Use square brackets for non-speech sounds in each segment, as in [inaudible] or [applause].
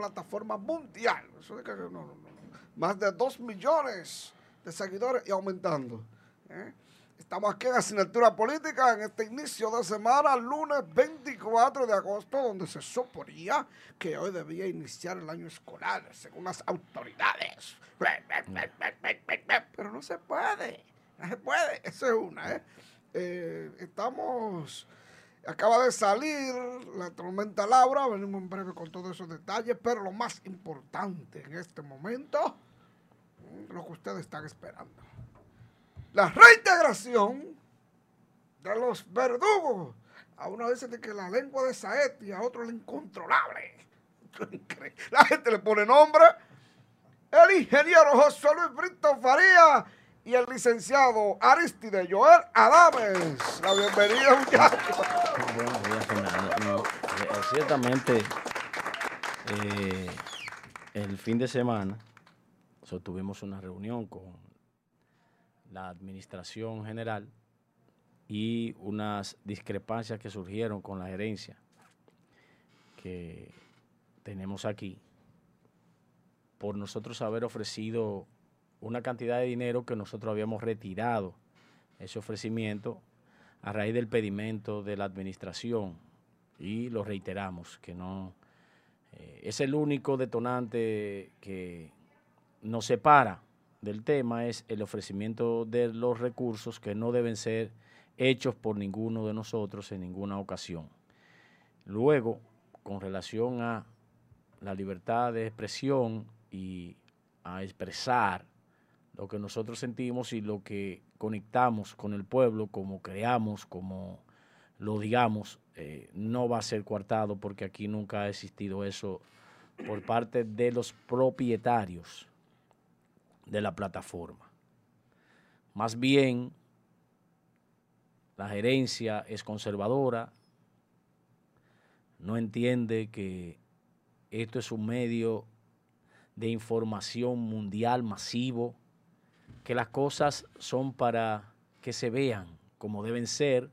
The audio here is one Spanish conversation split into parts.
plataforma mundial. Más de 2 millones de seguidores y aumentando. ¿eh? Estamos aquí en Asignatura Política en este inicio de semana, lunes 24 de agosto, donde se suponía que hoy debía iniciar el año escolar, según las autoridades. Pero no se puede, no se puede, eso es una. ¿eh? Eh, estamos, acaba de salir la tormenta Laura, venimos en breve con todos esos detalles, pero lo más importante en este momento, lo que ustedes están esperando la reintegración de los verdugos. A uno dice que la lengua de Saet y a otro la incontrolable. [laughs] La gente le pone nombre. El ingeniero José Luis Brito Faría y el licenciado Aristide Joel Adames. La bienvenida, muchachos. Buenos días, Fernando. Eh, ciertamente, eh, el fin de semana tuvimos una reunión con la administración general y unas discrepancias que surgieron con la gerencia que tenemos aquí por nosotros haber ofrecido una cantidad de dinero que nosotros habíamos retirado ese ofrecimiento a raíz del pedimento de la administración y lo reiteramos que no eh, es el único detonante que nos separa del tema es el ofrecimiento de los recursos que no deben ser hechos por ninguno de nosotros en ninguna ocasión. Luego, con relación a la libertad de expresión y a expresar lo que nosotros sentimos y lo que conectamos con el pueblo, como creamos, como lo digamos, eh, no va a ser coartado porque aquí nunca ha existido eso por parte de los propietarios de la plataforma. Más bien, la gerencia es conservadora, no entiende que esto es un medio de información mundial masivo, que las cosas son para que se vean como deben ser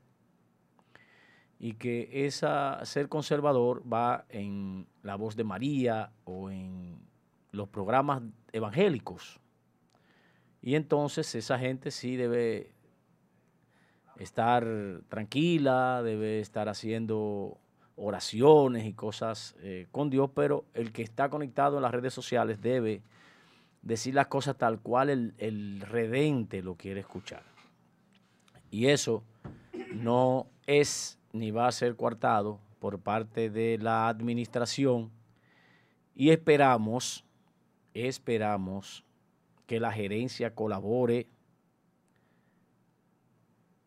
y que esa ser conservador va en la voz de María o en los programas evangélicos. Y entonces esa gente sí debe estar tranquila, debe estar haciendo oraciones y cosas eh, con Dios, pero el que está conectado en las redes sociales debe decir las cosas tal cual el, el redente lo quiere escuchar. Y eso no es ni va a ser coartado por parte de la administración y esperamos, esperamos que la gerencia colabore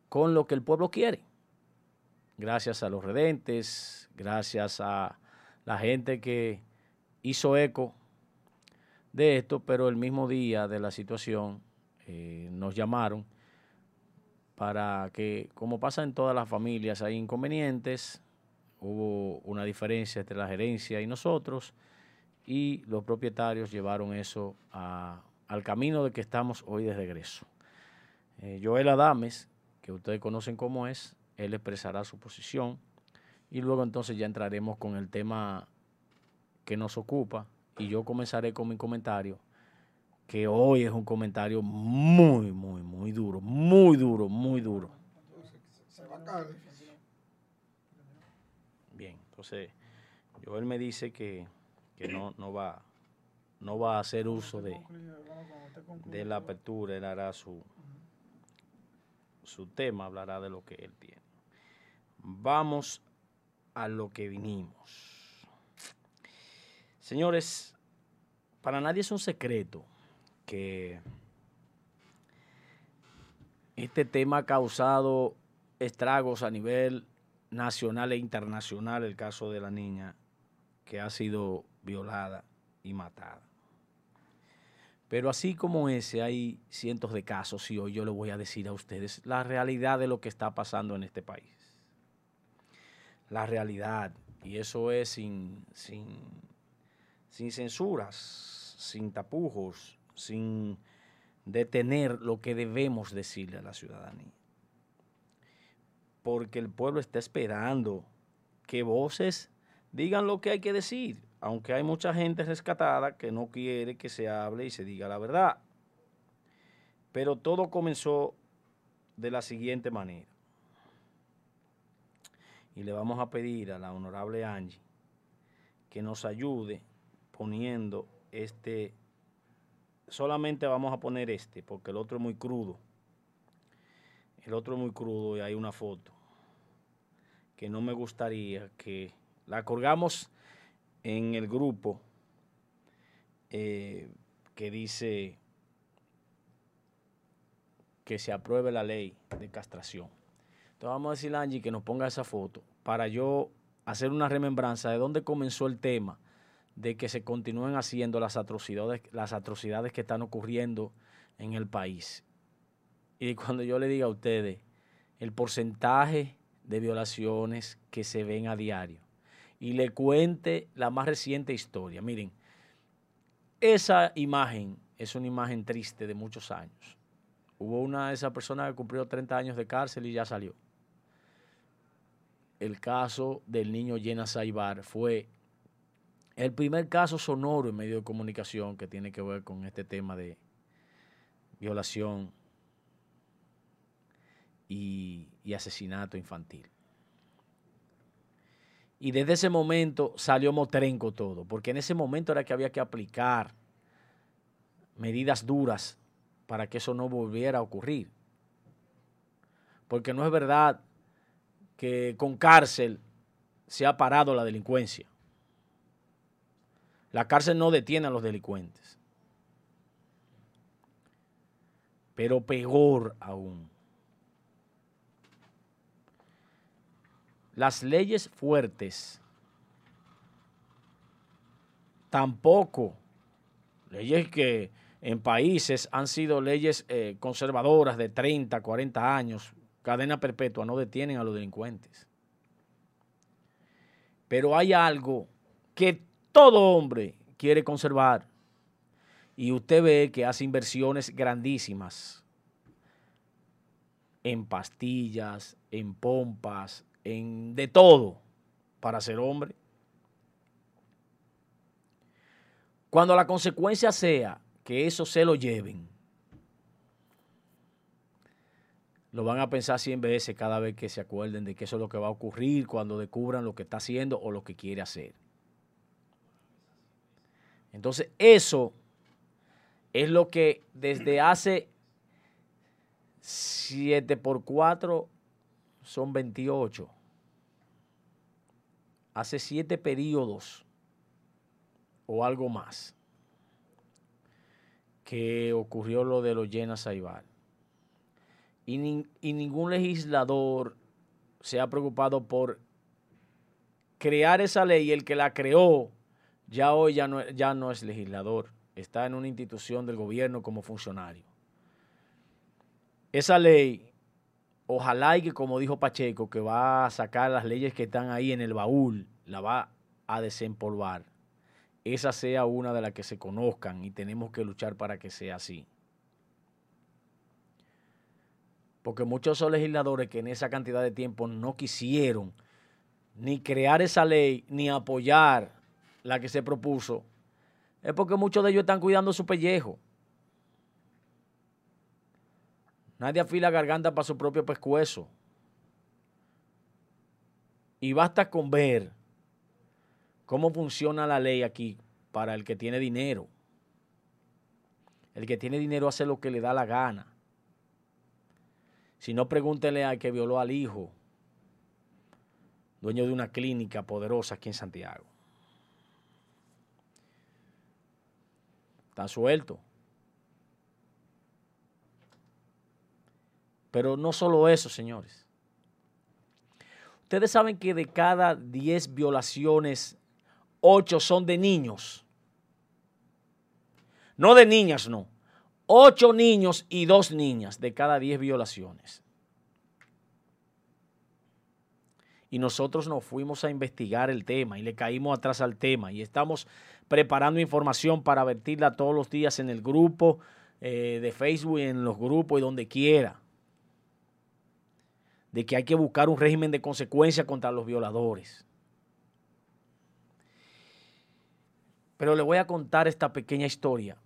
con lo que el pueblo quiere. Gracias a los redentes, gracias a la gente que hizo eco de esto, pero el mismo día de la situación eh, nos llamaron para que, como pasa en todas las familias, hay inconvenientes, hubo una diferencia entre la gerencia y nosotros, y los propietarios llevaron eso al camino de que estamos hoy de regreso. Eh, Joel Adames, que ustedes conocen cómo es, él expresará su posición y luego entonces ya entraremos con el tema que nos ocupa y yo comenzaré con mi comentario, que hoy es un comentario muy, muy, muy duro, muy duro, muy duro. Bien, entonces Joel me dice que, que no, no va no va a hacer uso de, de la apertura, él hará su, su tema, hablará de lo que él tiene. Vamos a lo que vinimos. Señores, para nadie es un secreto que este tema ha causado estragos a nivel nacional e internacional, el caso de la niña que ha sido violada y matada. Pero así como ese, hay cientos de casos y hoy yo le voy a decir a ustedes la realidad de lo que está pasando en este país. La realidad. Y eso es sin, sin, sin censuras, sin tapujos, sin detener lo que debemos decirle a la ciudadanía. Porque el pueblo está esperando que voces digan lo que hay que decir. aunque hay mucha gente rescatada que no quiere que se hable y se diga la verdad. Pero todo comenzó de la siguiente manera. Y le vamos a pedir a la honorable Angie que nos ayude poniendo este, solamente vamos a poner este, porque el otro es muy crudo. El otro es muy crudo y hay una foto que no me gustaría que la colgamos en el grupo eh, que dice que se apruebe la ley de castración. Entonces vamos a decirle a Angie que nos ponga esa foto para yo hacer una remembranza de dónde comenzó el tema de que se continúen haciendo las atrocidades, las atrocidades que están ocurriendo en el país. Y cuando yo le diga a ustedes el porcentaje de violaciones que se ven a diario y le cuente la más reciente historia. Miren, esa imagen es una imagen triste de muchos años. Hubo una de esas personas que cumplió 30 años de cárcel y ya salió. El caso del niño Llena Saibar fue el primer caso sonoro en medio de comunicación que tiene que ver con este tema de violación y, asesinato infantil. Y desde ese momento salió motrenco todo, porque en ese momento era que había que aplicar medidas duras para que eso no volviera a ocurrir. Porque no es verdad que con cárcel se ha parado la delincuencia. La cárcel no detiene a los delincuentes. Pero peor aún. Las leyes fuertes tampoco, leyes que en países han sido leyes eh, conservadoras de 30, 40 años, cadena perpetua, no detienen a los delincuentes. Pero hay algo que todo hombre quiere conservar. Y usted ve que hace inversiones grandísimas en pastillas, en pompas, en de todo para ser hombre. Cuando la consecuencia sea que eso se lo lleven, lo van a pensar 100 veces cada vez que se acuerden de que eso es lo que va a ocurrir cuando descubran lo que está haciendo o lo que quiere hacer. Entonces, eso es lo que desde hace 7 por 4 son 28. Hace 7 periodos o algo más que ocurrió lo de los llenas Saibar. Y, y ningún legislador se ha preocupado por crear esa ley. El que la creó ya hoy ya no, ya no es legislador, está en una institución del gobierno como funcionario. Esa ley, ojalá y que como dijo Pacheco, que va a sacar las leyes que están ahí en el baúl, la va a desempolvar. Esa sea una de las que se conozcan y tenemos que luchar para que sea así. Porque muchos son legisladores que en esa cantidad de tiempo no quisieron ni crear esa ley, ni apoyar la que se propuso, es porque muchos de ellos están cuidando su pellejo. Nadie afila garganta para su propio pescuezo. Y basta con ver cómo funciona la ley aquí para el que tiene dinero. El que tiene dinero hace lo que le da la gana. Si no, pregúntele al que violó al hijo, dueño de una clínica poderosa aquí en Santiago. Suelto. Pero no solo eso, señores. Ustedes saben que de cada 10 violaciones, 8 son de niños. No de niñas, no. 8 niños y 2 niñas de cada 10 violaciones. Y nosotros nos fuimos a investigar el tema y le caímos atrás al tema y estamos preparando información para vertirla todos los días en el grupo eh, de Facebook, en los grupos y donde quiera. De que hay que buscar un régimen de consecuencia contra los violadores. Pero le voy a contar esta pequeña historia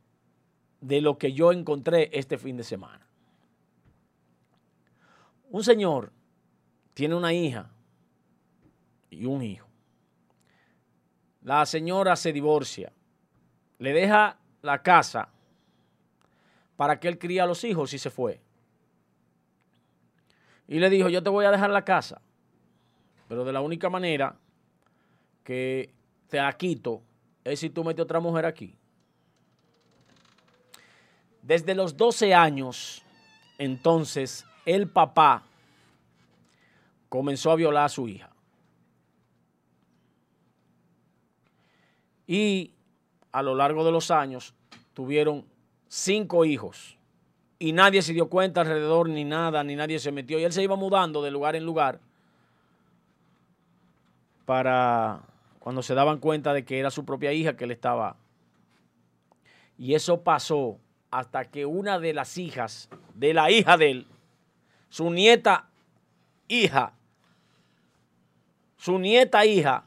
de lo que yo encontré este fin de semana. Un señor tiene una hija y un hijo. La señora se divorcia, le deja la casa para que él críe a los hijos y se fue. Y le dijo, yo te voy a dejar la casa, pero de la única manera que te la quito es si tú metes otra mujer aquí. Desde los 12 años, entonces, el papá comenzó a violar a su hija. Y a lo largo de los años tuvieron cinco hijos. Y nadie se dio cuenta alrededor, ni nada, ni nadie se metió. Y él se iba mudando de lugar en lugar para cuando se daban cuenta de que era su propia hija que le estaba. Y eso pasó hasta que una de las hijas de la hija de él, su nieta hija, su nieta hija,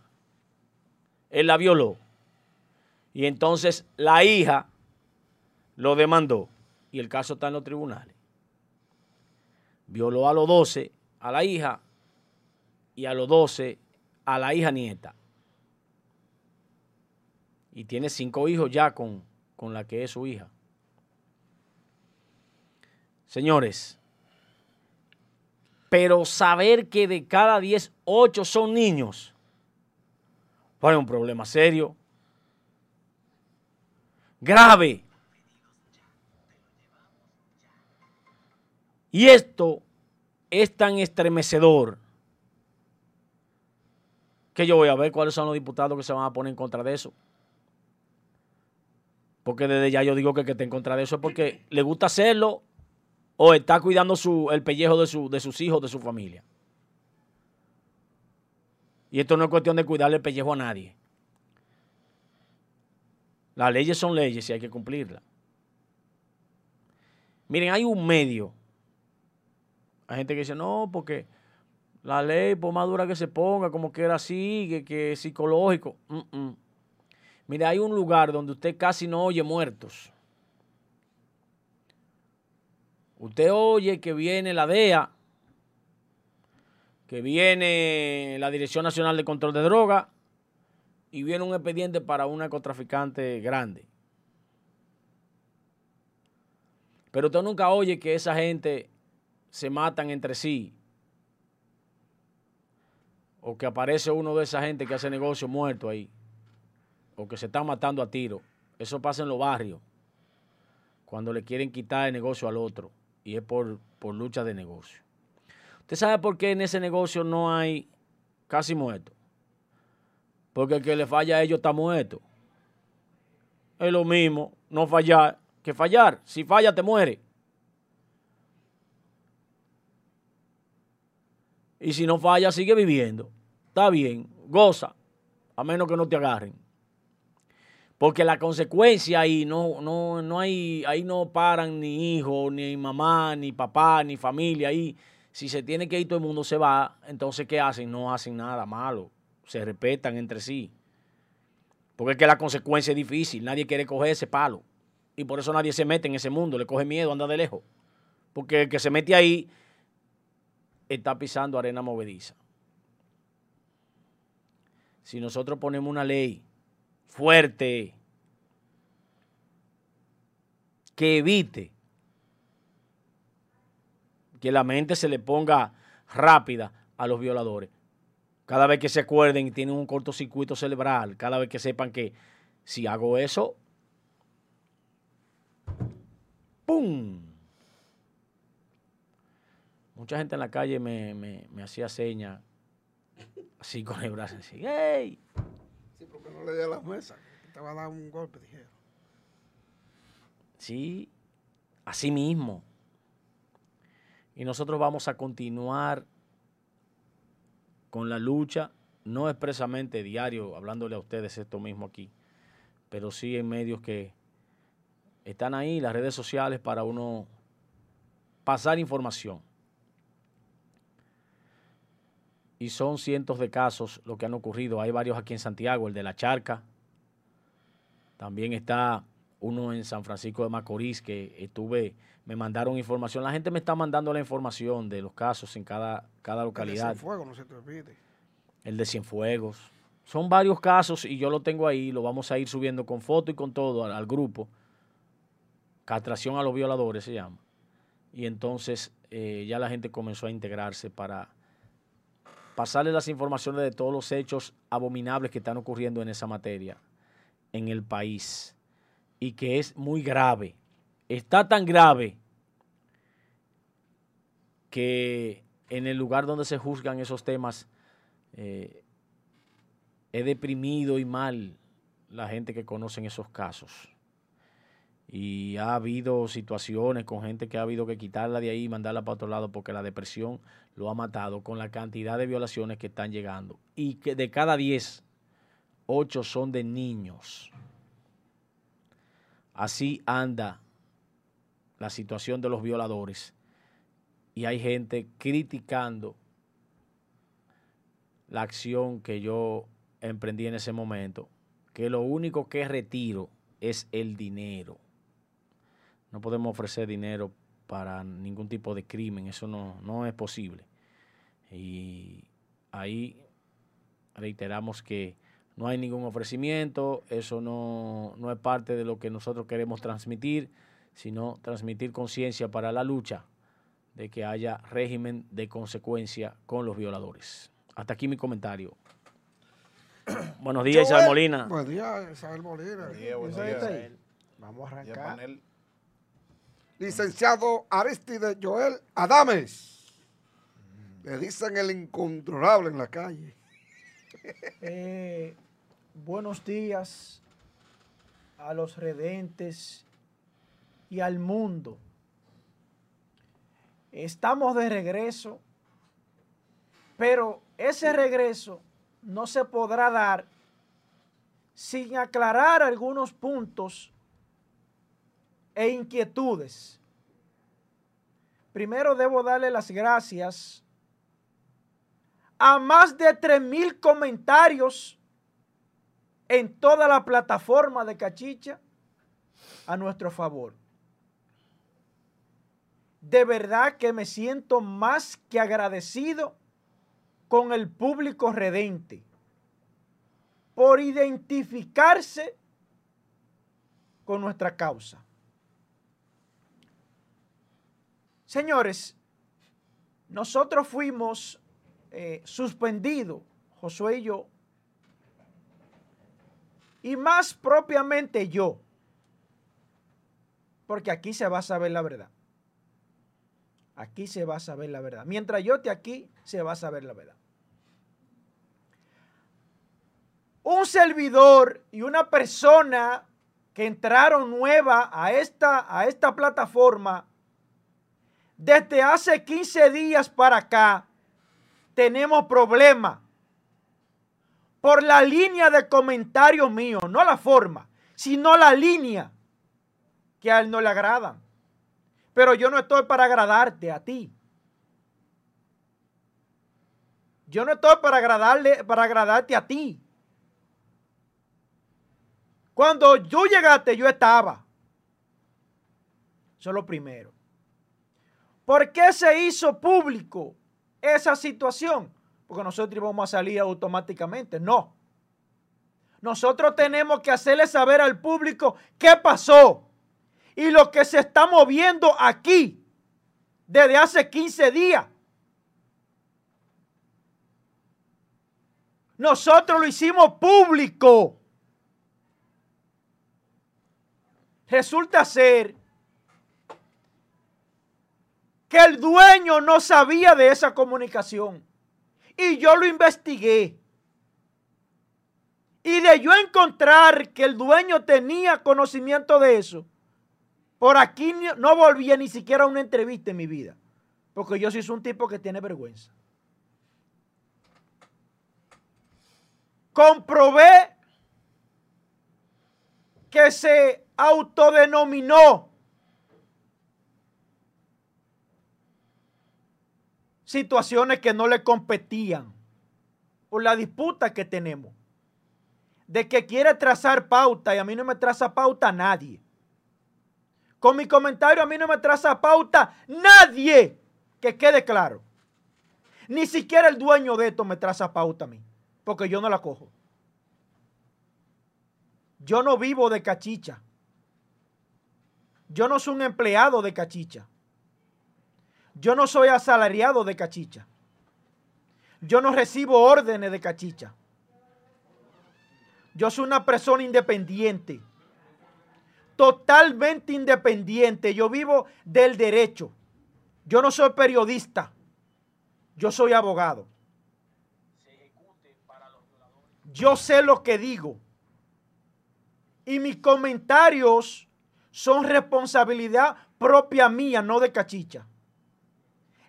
él la violó. Y entonces la hija lo demandó y el caso está en los tribunales. Violó a los 12 a la hija y a los 12 a la hija nieta y tiene cinco hijos ya con, con la que es su hija. Señores, pero saber que de cada 10, 8 son niños, pues es un problema serio, grave. Y esto es tan estremecedor que yo voy a ver cuáles son los diputados que se van a poner en contra de eso. Porque desde ya yo digo que que te en contra de eso es porque le gusta hacerlo o está cuidando su, el pellejo de, su, de sus hijos, de su familia. Y esto no es cuestión de cuidarle el pellejo a nadie. Las leyes son leyes y hay que cumplirlas. Miren, hay un medio. Hay gente que dice, no, porque la ley, por más dura que se ponga, como que era así, que, que es psicológico. Mire, hay un lugar donde usted casi no oye muertos. Usted oye que viene la DEA, que viene la Dirección Nacional de Control de Drogas y viene un expediente para un narcotraficante grande. Pero usted nunca oye que esa gente se matan entre sí. O que aparece uno de esa gente que hace negocio muerto ahí o que se están matando a tiro. Eso pasa en los barrios, cuando le quieren quitar el negocio al otro, y es por, por lucha de negocio. ¿Usted sabe por qué en ese negocio no hay casi muertos? Porque el que le falla a ellos está muerto. Es lo mismo, no fallar, que fallar. Si falla, te muere. Y si no falla, sigue viviendo. Está bien, goza, a menos que no te agarren. Porque la consecuencia ahí no, no, no hay, ahí no paran ni hijos, ni mamá, ni papá, ni familia. Ahí, si se tiene que ir todo el mundo se va, entonces ¿qué hacen? No hacen nada malo. Se respetan entre sí. Porque es que la consecuencia es difícil. Nadie quiere coger ese palo. Y por eso nadie se mete en ese mundo. Le coge miedo, anda de lejos. Porque el que se mete ahí está pisando arena movediza. Si nosotros ponemos una ley fuerte, que evite que la mente se le ponga rápida a los violadores. Cada vez que se acuerden y tienen un cortocircuito cerebral, cada vez que sepan que si hago eso, ¡pum! Mucha gente en la calle me, me hacía señas así con el brazo así, ¡hey! Sí, porque no le di a las mesas. Te va a dar un golpe, dijeron. Sí, así mismo. Y nosotros vamos a continuar con la lucha, no expresamente diario, hablándole a ustedes esto mismo aquí, pero sí en medios que están ahí, las redes sociales, para uno pasar información. y son cientos de casos lo que han ocurrido. Hay varios aquí en Santiago, el de la charca, También está uno en San Francisco de Macorís que estuve, me mandaron información. La gente me está mandando la información de los casos en cada, cada localidad. El de Cienfuegos, no se te olvide. El de Cienfuegos. Son varios casos y yo lo tengo ahí, lo vamos a ir subiendo con foto y con todo al, al grupo. Castración a los violadores se llama. Y entonces eh, ya la gente comenzó a integrarse para pasarle las informaciones de todos los hechos abominables que están ocurriendo en esa materia en el país y que es muy grave. Está tan grave que en el lugar donde se juzgan esos temas eh, he deprimido y mal la gente que conoce esos casos. Y ha habido situaciones con gente que ha habido que quitarla de ahí y mandarla para otro lado porque la depresión lo ha matado con la cantidad de violaciones que están llegando. Y que de cada 10, 8 son de niños. Así anda la situación de los violadores. Y hay gente criticando la acción que yo emprendí en ese momento, que lo único que retiro es el dinero. No podemos ofrecer dinero para ningún tipo de crimen, eso no, no es posible. Y ahí reiteramos que no hay ningún ofrecimiento, eso no, es parte de lo que nosotros queremos transmitir, sino transmitir conciencia para la lucha de que haya régimen de consecuencia con los violadores. Hasta aquí mi comentario. [clears throat] Buenos días, Isabel Molina. Buenos días, Isabel Molina. Vamos a arrancar. Licenciado Aristide Joel Adames. Le dicen el incontrolable en la calle. [laughs] Eh, buenos días a los redentes y al mundo. Estamos de regreso, pero ese regreso no se podrá dar sin aclarar algunos puntos e inquietudes. Primero debo darle las gracias a más de 3.000 comentarios en toda la plataforma de Cachicha a nuestro favor. De verdad que me siento más que agradecido con el público redente por identificarse con nuestra causa. Señores, nosotros fuimos eh, suspendidos, Josué y yo, y más propiamente yo, porque aquí se va a saber la verdad. Aquí se va a saber la verdad. Mientras yo esté aquí, se va a saber la verdad. Un servidor y una persona que entraron nueva a esta, a esta plataforma, desde hace 15 días para acá, tenemos problemas por la línea de comentarios míos, no la forma, sino la línea que a él no le agrada. Pero yo no estoy para agradarte a ti. Yo no estoy para agradarle, para agradarte a ti. Cuando tú llegaste, yo estaba. Eso es lo primero. ¿Por qué se hizo público esa situación? porque nosotros íbamos a salir automáticamente. No. Nosotros tenemos que hacerle saber al público qué pasó y lo que se está moviendo aquí desde hace 15 días. Nosotros lo hicimos público. Resulta ser que el dueño no sabía de esa comunicación. Y yo lo investigué. Y de yo encontrar que el dueño tenía conocimiento de eso, por aquí no volvía ni siquiera a una entrevista en mi vida. Porque yo soy un tipo que tiene vergüenza. Comprobé que se autodenominó situaciones que no le competían por la disputa que tenemos. de que quiere trazar pauta y a mí no me traza pauta nadie. Con mi comentario a mí no me traza pauta nadie. Que quede claro. Ni siquiera el dueño de esto me traza pauta a mí. Porque yo no la cojo. Yo no vivo de cachicha. Yo no soy un empleado de cachicha. Yo no soy asalariado de cachicha. Yo no recibo órdenes de cachicha. Yo soy una persona independiente. Totalmente independiente. Yo vivo del derecho. Yo no soy periodista. Yo soy abogado. Yo sé lo que digo. Y mis comentarios son responsabilidad propia mía, no de cachicha.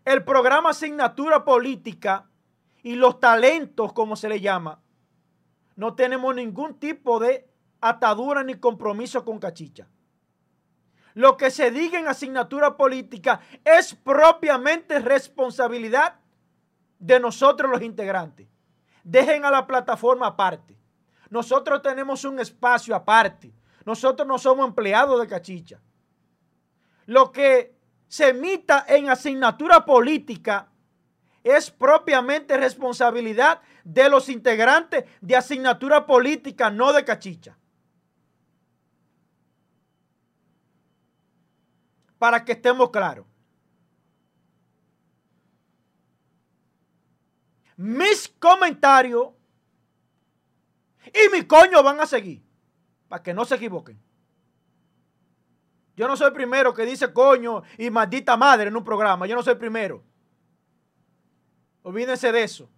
El programa Asignatura Política y los talentos, como se le llama, no tenemos ningún tipo de atadura ni compromiso con cachicha. Lo que se diga en asignatura política es propiamente responsabilidad de nosotros los integrantes. Dejen a la plataforma aparte. Nosotros tenemos un espacio aparte. Nosotros no somos empleados de cachicha. Lo que se emita en asignatura política es propiamente responsabilidad de los integrantes de asignatura política, no de cachicha. Para que estemos claros. Mis comentarios y mi coño van a seguir. Para que no se equivoquen. Yo no soy el primero que dice coño y maldita madre en un programa. Yo no soy el primero. Olvídense de eso.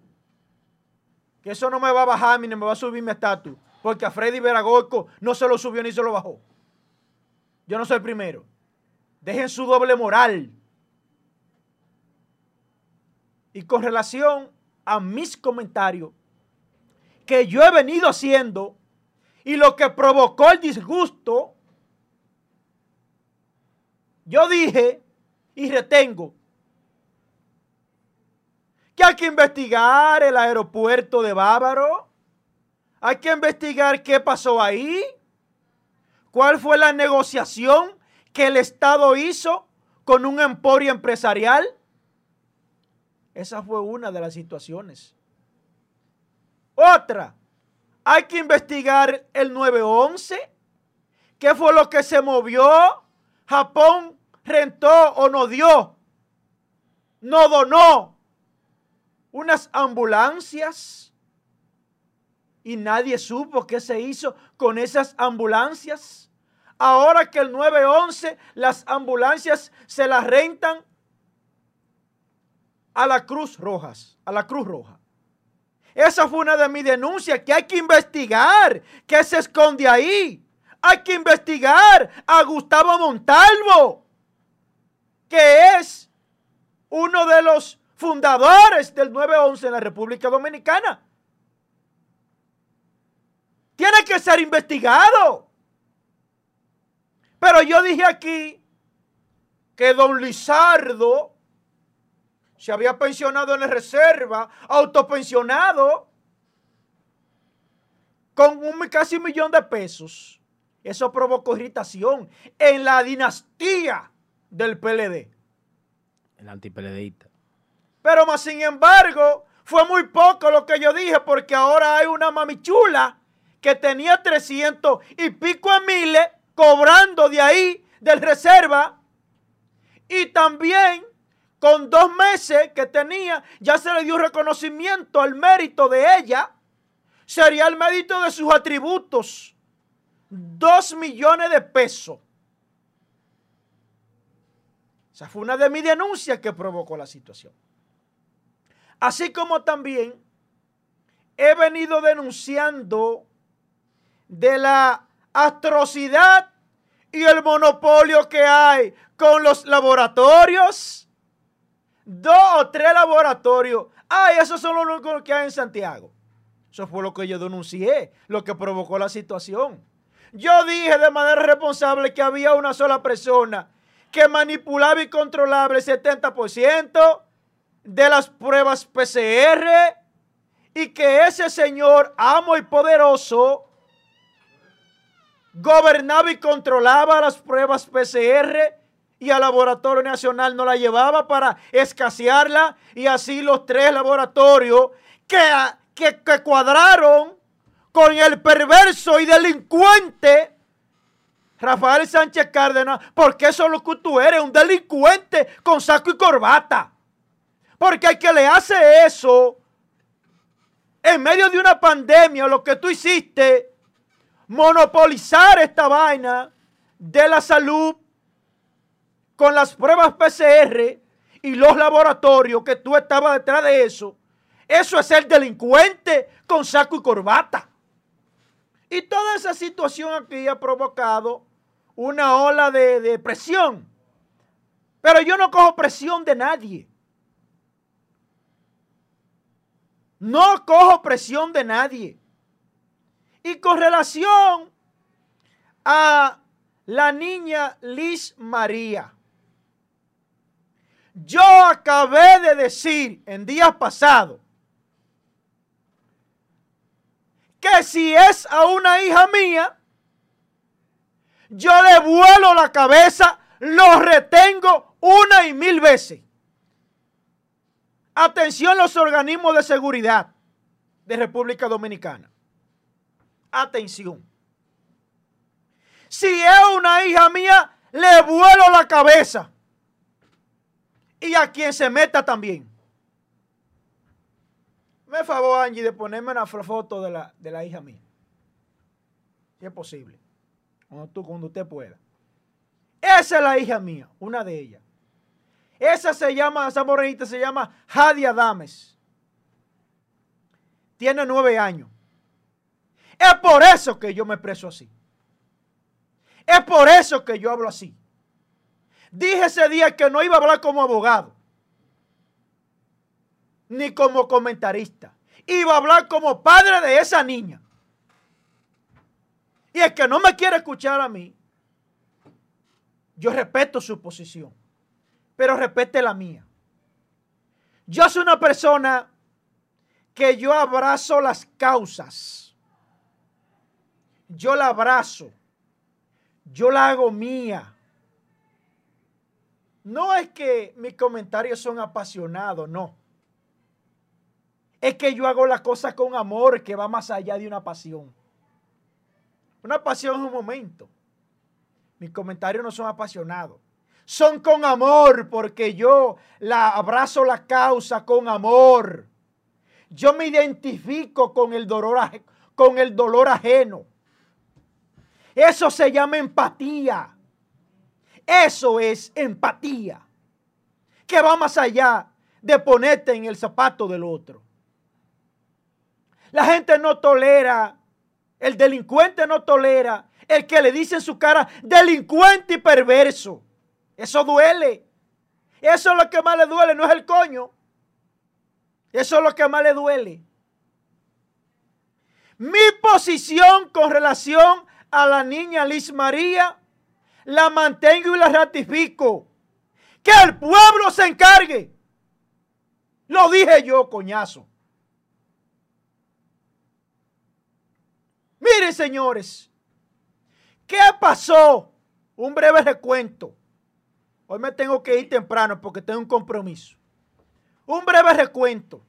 Que eso no me va a bajar ni me va a subir mi estatus. Porque a Freddy Veragoico no se lo subió ni se lo bajó. Yo no soy el primero. Dejen su doble moral. Y con relación a mis comentarios que yo he venido haciendo y lo que provocó el disgusto, yo dije y retengo hay que investigar el aeropuerto de Bávaro. Hay que investigar qué pasó ahí. ¿Cuál fue la negociación que el Estado hizo con un emporio empresarial? Esa fue una de las situaciones. Otra, hay que investigar el 911. ¿Qué fue lo que se movió? Japón rentó o no dio. No donó unas ambulancias y nadie supo qué se hizo con esas ambulancias. Ahora que el 911, las ambulancias se las rentan a la Cruz Rojas, a la Cruz Roja. Esa fue una de mis denuncias, que hay que investigar qué se esconde ahí. Hay que investigar a Gustavo Montalvo, que es uno de los fundadores del 911 en la República Dominicana. Tiene que ser investigado. Pero yo dije aquí que don Lizardo se había pensionado en la reserva, autopensionado, con un, casi un millón de pesos. Eso provocó irritación en la dinastía del PLD. El antipeledeísta. Pero más sin embargo, fue muy poco lo que yo dije porque ahora hay una mamichula que tenía 300 y pico de miles cobrando de ahí, del reserva. Y también con dos meses que tenía, ya se le dio reconocimiento al mérito de ella. Sería el mérito de sus atributos. Dos millones de pesos. Esa fue una de mis denuncias que provocó la situación. Así como también he venido denunciando de la atrocidad y el monopolio que hay con los laboratorios. Dos o tres laboratorios. Ay, esos son los únicos que hay en Santiago. Eso fue lo que yo denuncié, lo que provocó la situación. Yo dije de manera responsable que había una sola persona que manipulaba y controlaba el 70% de las pruebas PCR y que ese Señor amo y poderoso gobernaba y controlaba las pruebas PCR y al laboratorio nacional no la llevaba para escasearla y así los tres laboratorios que, que, cuadraron con el perverso y delincuente Rafael Sánchez Cárdenas, porque eso es lo que tú eres, un delincuente con saco y corbata. Porque el que le hace eso en medio de una pandemia, lo que tú hiciste, monopolizar esta vaina de la salud con las pruebas PCR y los laboratorios que tú estabas detrás de eso, eso es ser delincuente con saco y corbata. Y toda esa situación aquí ha provocado una ola de, presión. Pero yo no cojo presión de nadie. No cojo presión de nadie. Y con relación a la niña Liz María, yo acabé de decir en días pasados que si es a una hija mía, yo le vuelo la cabeza, lo retengo una y mil veces. Atención los organismos de seguridad de República Dominicana. Atención. Si es una hija mía, le vuelo la cabeza. Y a quien se meta también. Me favor, Angie, de ponerme una foto de la, de la hija mía. Si es posible cuando, tú, cuando usted pueda. Esa es la hija mía, una de ellas. Esa se llama, esa morenita se llama Jadia Dames. Tiene nueve años. Es por eso que yo me expreso así. Es por eso que yo hablo así. Dije ese día que no iba a hablar como abogado, ni como comentarista. Iba a hablar como padre de esa niña. Y el que no me quiere escuchar a mí, yo respeto su posición, pero respete la mía. Yo soy una persona que yo abrazo las causas. Yo la abrazo. Yo la hago mía. No es que mis comentarios son apasionados, no. Es que yo hago las cosas con amor que va más allá de una pasión. Una pasión es un momento. Mis comentarios no son apasionados. Son con amor porque yo la abrazo la causa con amor. Yo me identifico con el dolor, con el dolor ajeno. Eso se llama empatía. Eso es empatía. Que va más allá de ponerte en el zapato del otro. La gente no tolera el delincuente no tolera el que le dice en su cara delincuente y perverso. Eso duele. Eso es lo que más le duele, no es el coño. Eso es lo que más le duele. Mi posición con relación a la niña Liz María la mantengo y la ratifico. Que el pueblo se encargue. Lo dije yo, coñazo. Miren, señores, ¿qué pasó? Un breve recuento. Hoy me tengo que ir temprano porque tengo un compromiso. Un breve recuento.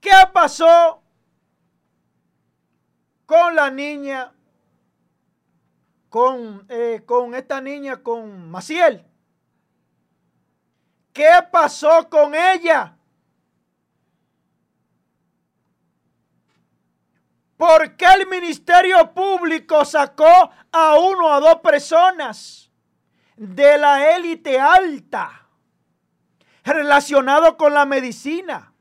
¿Qué pasó con la niña, con, eh, con esta niña, con Maciel? ¿Qué pasó con ella? ¿Por qué el Ministerio Público sacó a uno o dos personas de la élite alta relacionado con la medicina?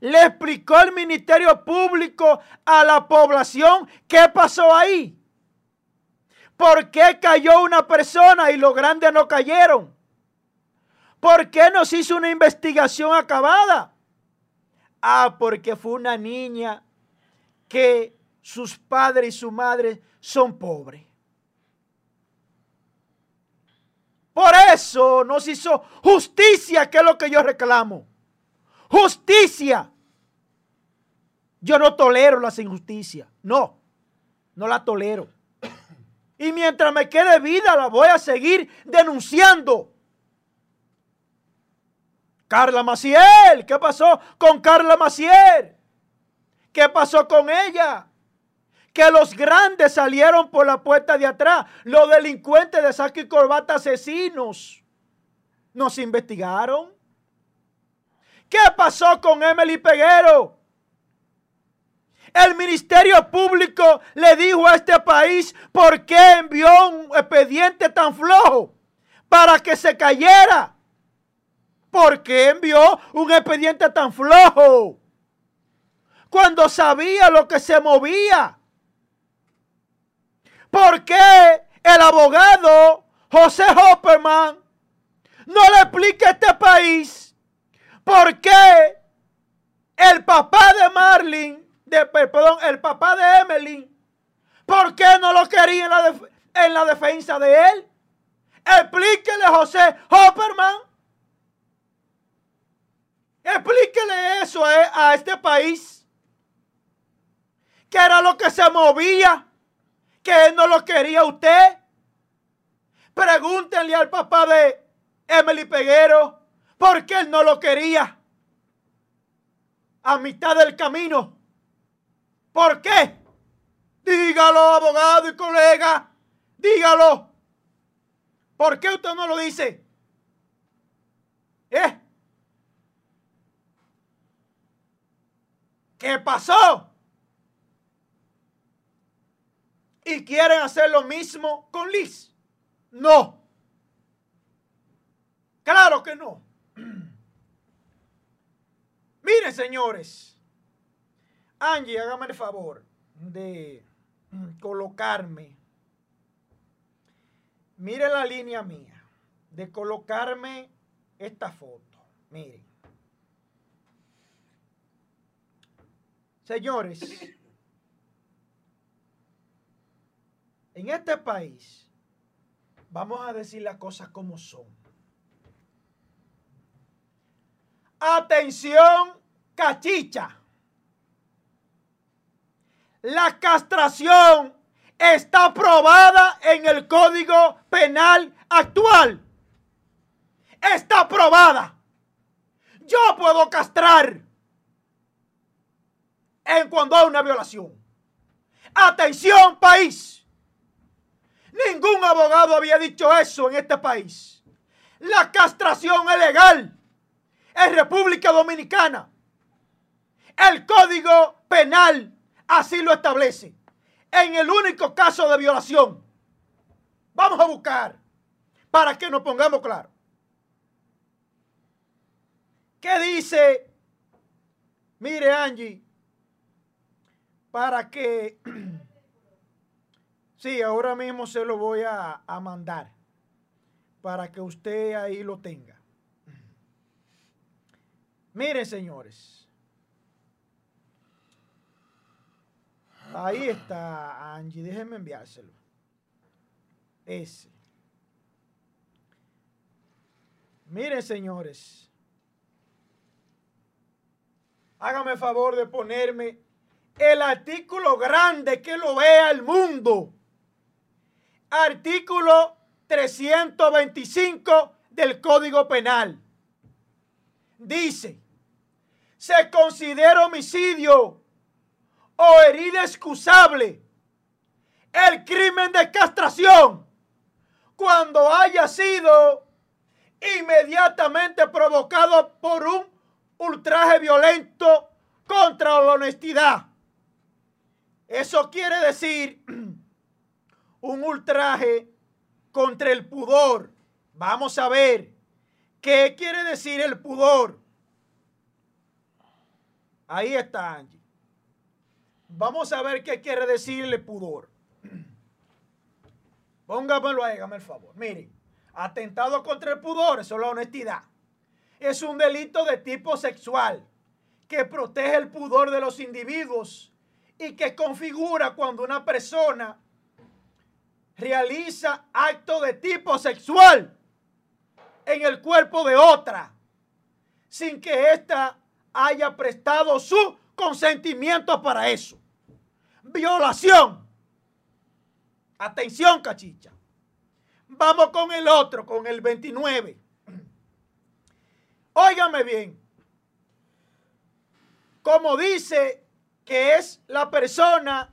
Le explicó el Ministerio Público a la población qué pasó ahí. ¿Por qué cayó una persona y los grandes no cayeron? ¿Por qué no se hizo una investigación acabada? Ah, porque fue una niña que sus padres y su madre son pobres. Por eso nos hizo justicia, que es lo que yo reclamo. Justicia. Yo no tolero las injusticias, no. No la tolero. Y mientras me quede vida, la voy a seguir denunciando. Carla Maciel, ¿qué pasó con Carla Maciel? ¿Qué pasó con ella? Que los grandes salieron por la puerta de atrás. Los delincuentes de saco y corbata asesinos. ¿Nos investigaron? ¿Qué pasó con Emily Peguero? El Ministerio Público le dijo a este país por qué envió un expediente tan flojo para que se cayera. ¿Por qué envió un expediente tan flojo? Cuando sabía lo que se movía. ¿Por qué el abogado José Hopperman no le explica a este país por qué el papá de Marlin perdón, el papá de Emily, ¿por qué no lo quería en la, en la defensa de él? Explíquele José Hopperman. Explíquele eso a, a este país. Que era lo que se movía. Que él no lo quería usted. Pregúntenle al papá de Emily Peguero por qué él no lo quería. A mitad del camino ¿Por qué? Dígalo, abogado y colega. Dígalo. ¿Por qué usted no lo dice? ¿Eh? ¿Qué pasó? ¿Y quieren hacer lo mismo con Liz? No. Claro que no. Miren, señores. Angie, hágame el favor de colocarme. Mire la línea mía. De colocarme esta foto. Miren. Señores, en este país vamos a decir las cosas como son. Atención, cachicha. La castración está aprobada en el Código Penal actual. Está aprobada. Yo puedo castrar en cuando hay una violación. Atención país. Ningún abogado había dicho eso en este país. La castración es legal en República Dominicana. El Código Penal Así lo establece. En el único caso de violación. Vamos a buscar para que nos pongamos claro. ¿Qué dice? Mire, Angie, para que... [clears throat] sí, ahora mismo se lo voy a, a mandar para que usted ahí lo tenga. Miren, señores. Ahí está, Angie. Déjenme enviárselo. Ese. Miren, señores. Hágame favor de ponerme el artículo grande que lo vea el mundo. Artículo 325 del Código Penal. Dice, se considera homicidio o herida excusable el crimen de castración cuando haya sido inmediatamente provocado por un ultraje violento contra la honestidad. Eso quiere decir [clears throat] un ultraje contra el pudor. Vamos a ver qué quiere decir el pudor. Ahí está Angie. Vamos a ver qué quiere decirle pudor. [clears throat] Póngamelo ahí, hágame el favor. Miren, atentado contra el pudor, eso es la honestidad. Es un delito de tipo sexual que protege el pudor de los individuos y que configura cuando una persona realiza acto de tipo sexual en el cuerpo de otra sin que ésta haya prestado su consentimiento para eso. Violación Atención, cachicha. Vamos con el otro, con el 29. Óigame bien. Como dice que es la persona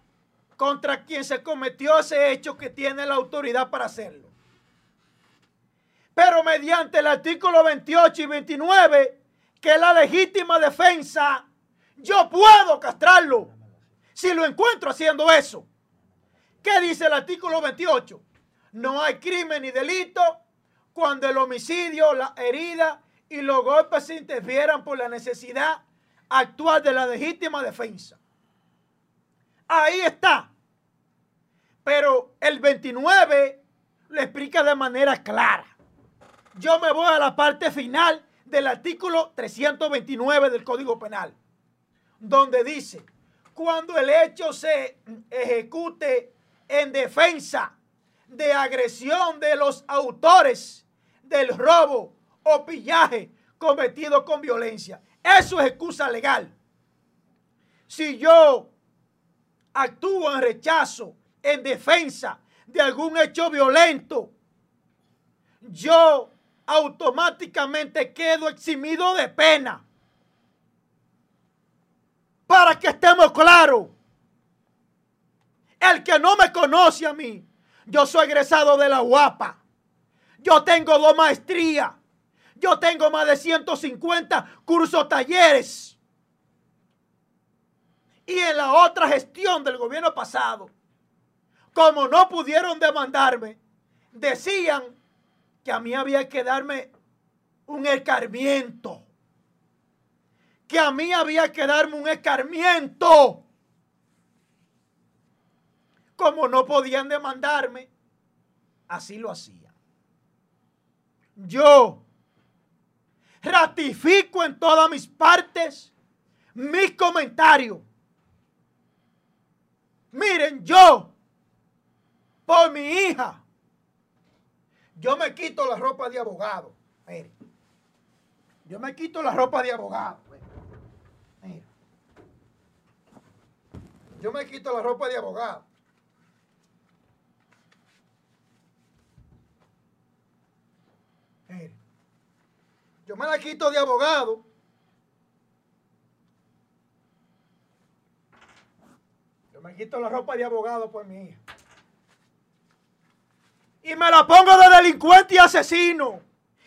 contra quien se cometió ese hecho que tiene la autoridad para hacerlo. Pero mediante el artículo 28 y 29, que es la legítima defensa, yo puedo castrarlo si lo encuentro haciendo eso. ¿Qué dice el artículo 28? No hay crimen ni delito cuando el homicidio, la herida y los golpes se interfieran por la necesidad actual de la legítima defensa. Ahí está. Pero el 29 lo explica de manera clara. Yo me voy a la parte final del artículo 329 del Código Penal, donde dice, cuando el hecho se ejecute en defensa de agresión de los autores del robo o pillaje cometido con violencia. Eso es excusa legal. Si yo actúo en rechazo, en defensa de algún hecho violento, yo automáticamente quedo eximido de pena. Para que estemos claros. El que no me conoce a mí, yo soy egresado de la guapa. Yo tengo dos maestrías. Yo tengo más de 150 cursos talleres. Y en la otra gestión del gobierno pasado, como no pudieron demandarme, decían que a mí había que darme un escarmiento. Que a mí había que darme un escarmiento. Como no podían demandarme, así lo hacía. Yo ratifico en todas mis partes mis comentarios. Miren, yo, por mi hija, yo me quito la ropa de abogado. Miren, yo me quito la ropa de abogado. Miren. Yo me quito la ropa de abogado. Miren. Yo me la quito de abogado. Yo me quito la ropa de abogado por mi hija. Y me la pongo de delincuente y asesino.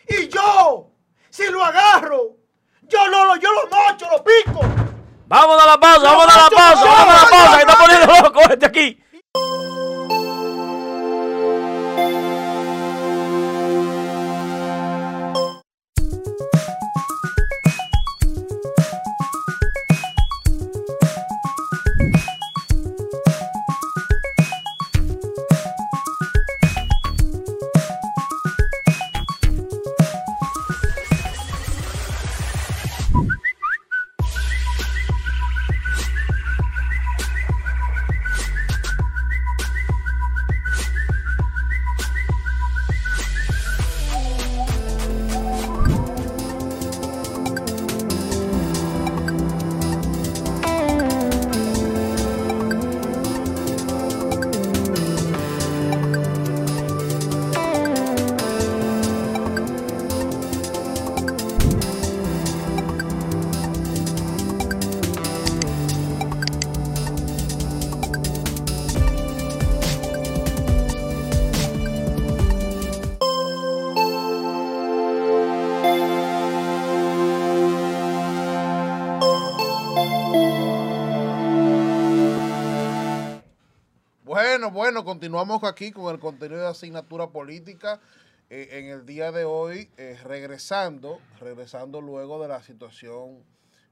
Y yo, si lo agarro, yo lo, yo lo mocho, lo pico. Vamos a la pausa, vamos a la pausa, vamos a la pausa, que está poniendo loco este aquí. Bueno, continuamos aquí con el contenido de asignatura política. Eh, en el día de hoy, eh, regresando, regresando luego de la situación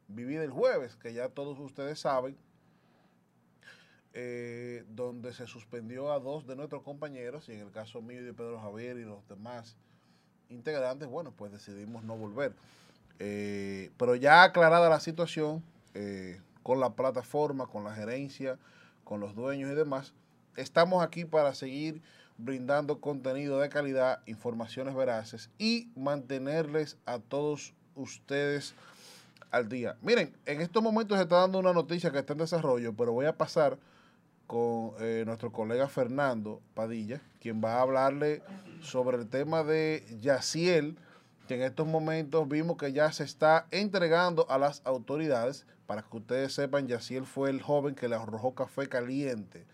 vivida el jueves, que ya todos ustedes saben, eh, donde se suspendió a dos de nuestros compañeros, y en el caso mío y de Pedro Javier y los demás integrantes, bueno, pues decidimos no volver. Pero ya aclarada la situación, con la plataforma, con la gerencia, con los dueños y demás, estamos aquí para seguir brindando contenido de calidad, informaciones veraces y mantenerles a todos ustedes al día. Miren, en estos momentos se está dando una noticia que está en desarrollo, pero voy a pasar con eh, nuestro colega Fernando Padilla, quien va a hablarle sobre el tema de Yaciel, que en estos momentos vimos que ya se está entregando a las autoridades. Para que ustedes sepan, Yaciel fue el joven que le arrojó café caliente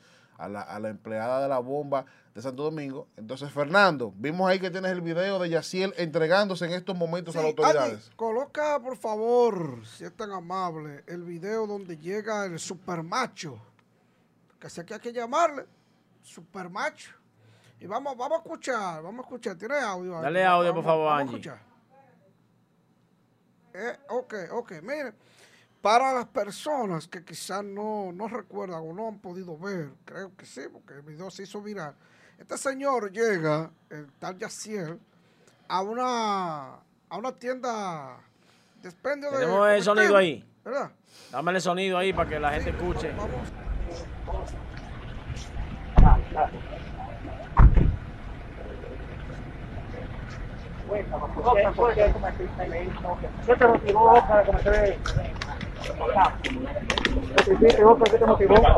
a la, a la empleada de la bomba de Santo Domingo. Entonces, Fernando, vimos ahí que tienes el video de Yaciel entregándose en estos momentos a las autoridades. Andy, coloca, por favor, si es tan amable, el video donde llega el supermacho. Que sé que hay que llamarle supermacho. Y vamos, vamos a escuchar, vamos a escuchar. ¿Tiene audio? Dale audio, por Vamos- favor, vamos a Angie. escuchar. Eh, ok, ok, mire. Para las personas que quizás no, no recuerdan o no han podido ver, creo que sí, porque el video se hizo viral. Este señor llega, el tal Yaciel, a una, a una tienda de expendio de. Tenemos el sonido ahí. ¿Verdad? Dame el sonido ahí para que la gente escuche. Vamos. ¿Qué te motivó para cometer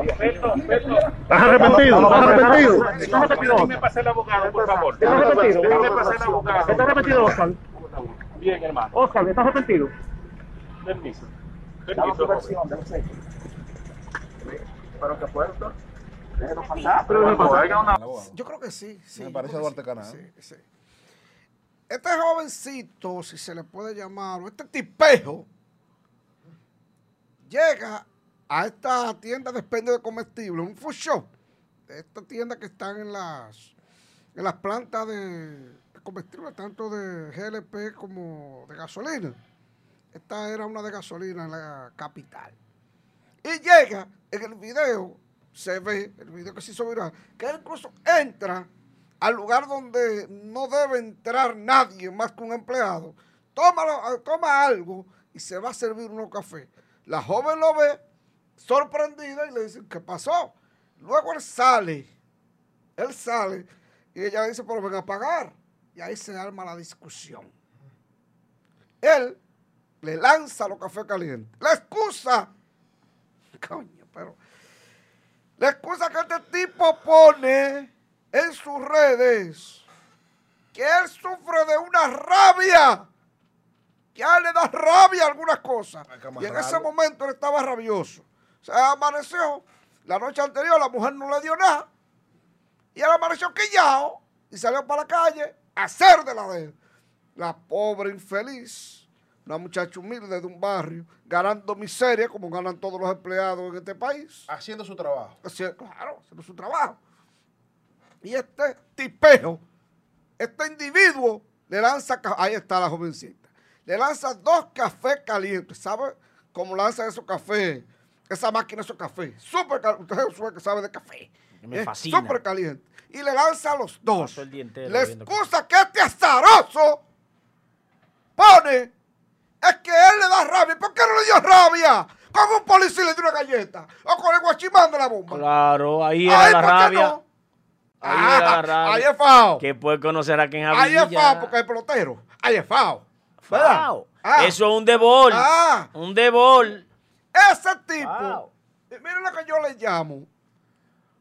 ¿Estás arrepentido? ¿Estás arrepentido? ¿Estás arrepentido? Déjame pasar el abogado, por favor. ¿Estás arrepentido? Déjame pasar el abogado. ¿Estás arrepentido, Oscar? Bien, hermano. Oscar, ¿estás arrepentido? Permiso. Permiso. Pero que Ah, Yo creo que sí. sí Me parece Duarte Canal. Sí, sí. Este jovencito, si se le puede llamar, o este tipejo, llega a esta tienda de expendio de comestibles, un food shop, de esta tienda que están en las, en las plantas de, de comestibles, tanto de GLP como de gasolina. Esta era una de gasolina en la capital. Y llega, en el video, se ve, el video que se hizo viral, que él incluso entra al lugar donde no debe entrar nadie más que un empleado, toma, toma algo y se va a servir unos café. La joven lo ve sorprendida y le dice, ¿qué pasó? Luego él sale, él sale y ella dice, pero ven a pagar. Y ahí se arma la discusión. Él le lanza los cafés calientes. La excusa [laughs] Coño, pero. La excusa que este tipo pone en sus redes que él sufre de una rabia. Que a él le da rabia algunas cosas. Y en ese momento él estaba rabioso. Se amaneció. La noche anterior la mujer no le dio nada. Y él amaneció quillado y salió para la calle a hacer de la de él. La pobre infeliz, una muchacha humilde de un barrio, ganando miseria como ganan todos los empleados en este país. Haciendo su trabajo. Así claro, haciendo su trabajo. Y este tipeo, este individuo, le lanza, ahí está la jovencita, le lanza dos cafés calientes. ¿Sabe cómo lanza esos cafés? Esa máquina, esos cafés. Súper caliente. Usted es que sabe de café. Me ¿eh? fascina. Súper caliente. Y le lanza a los dos. Entero La excusa que este azaroso pone es que él le da rabia. ¿Por qué no le dio rabia? Con un policía le dio una galleta. O con el guachimán de la bomba. Claro, ahí era Ay, la ¿por qué rabia. no? Ahí Ah, era la [laughs] rabia. Ahí es fao. Que puede conocer a quien Ahí es fao porque es pelotero. Ahí es fao. ¿Verdad? Fao. Ah. Eso es un debol. Ah, Un debol. ese tipo. Y Miren lo que yo le llamo.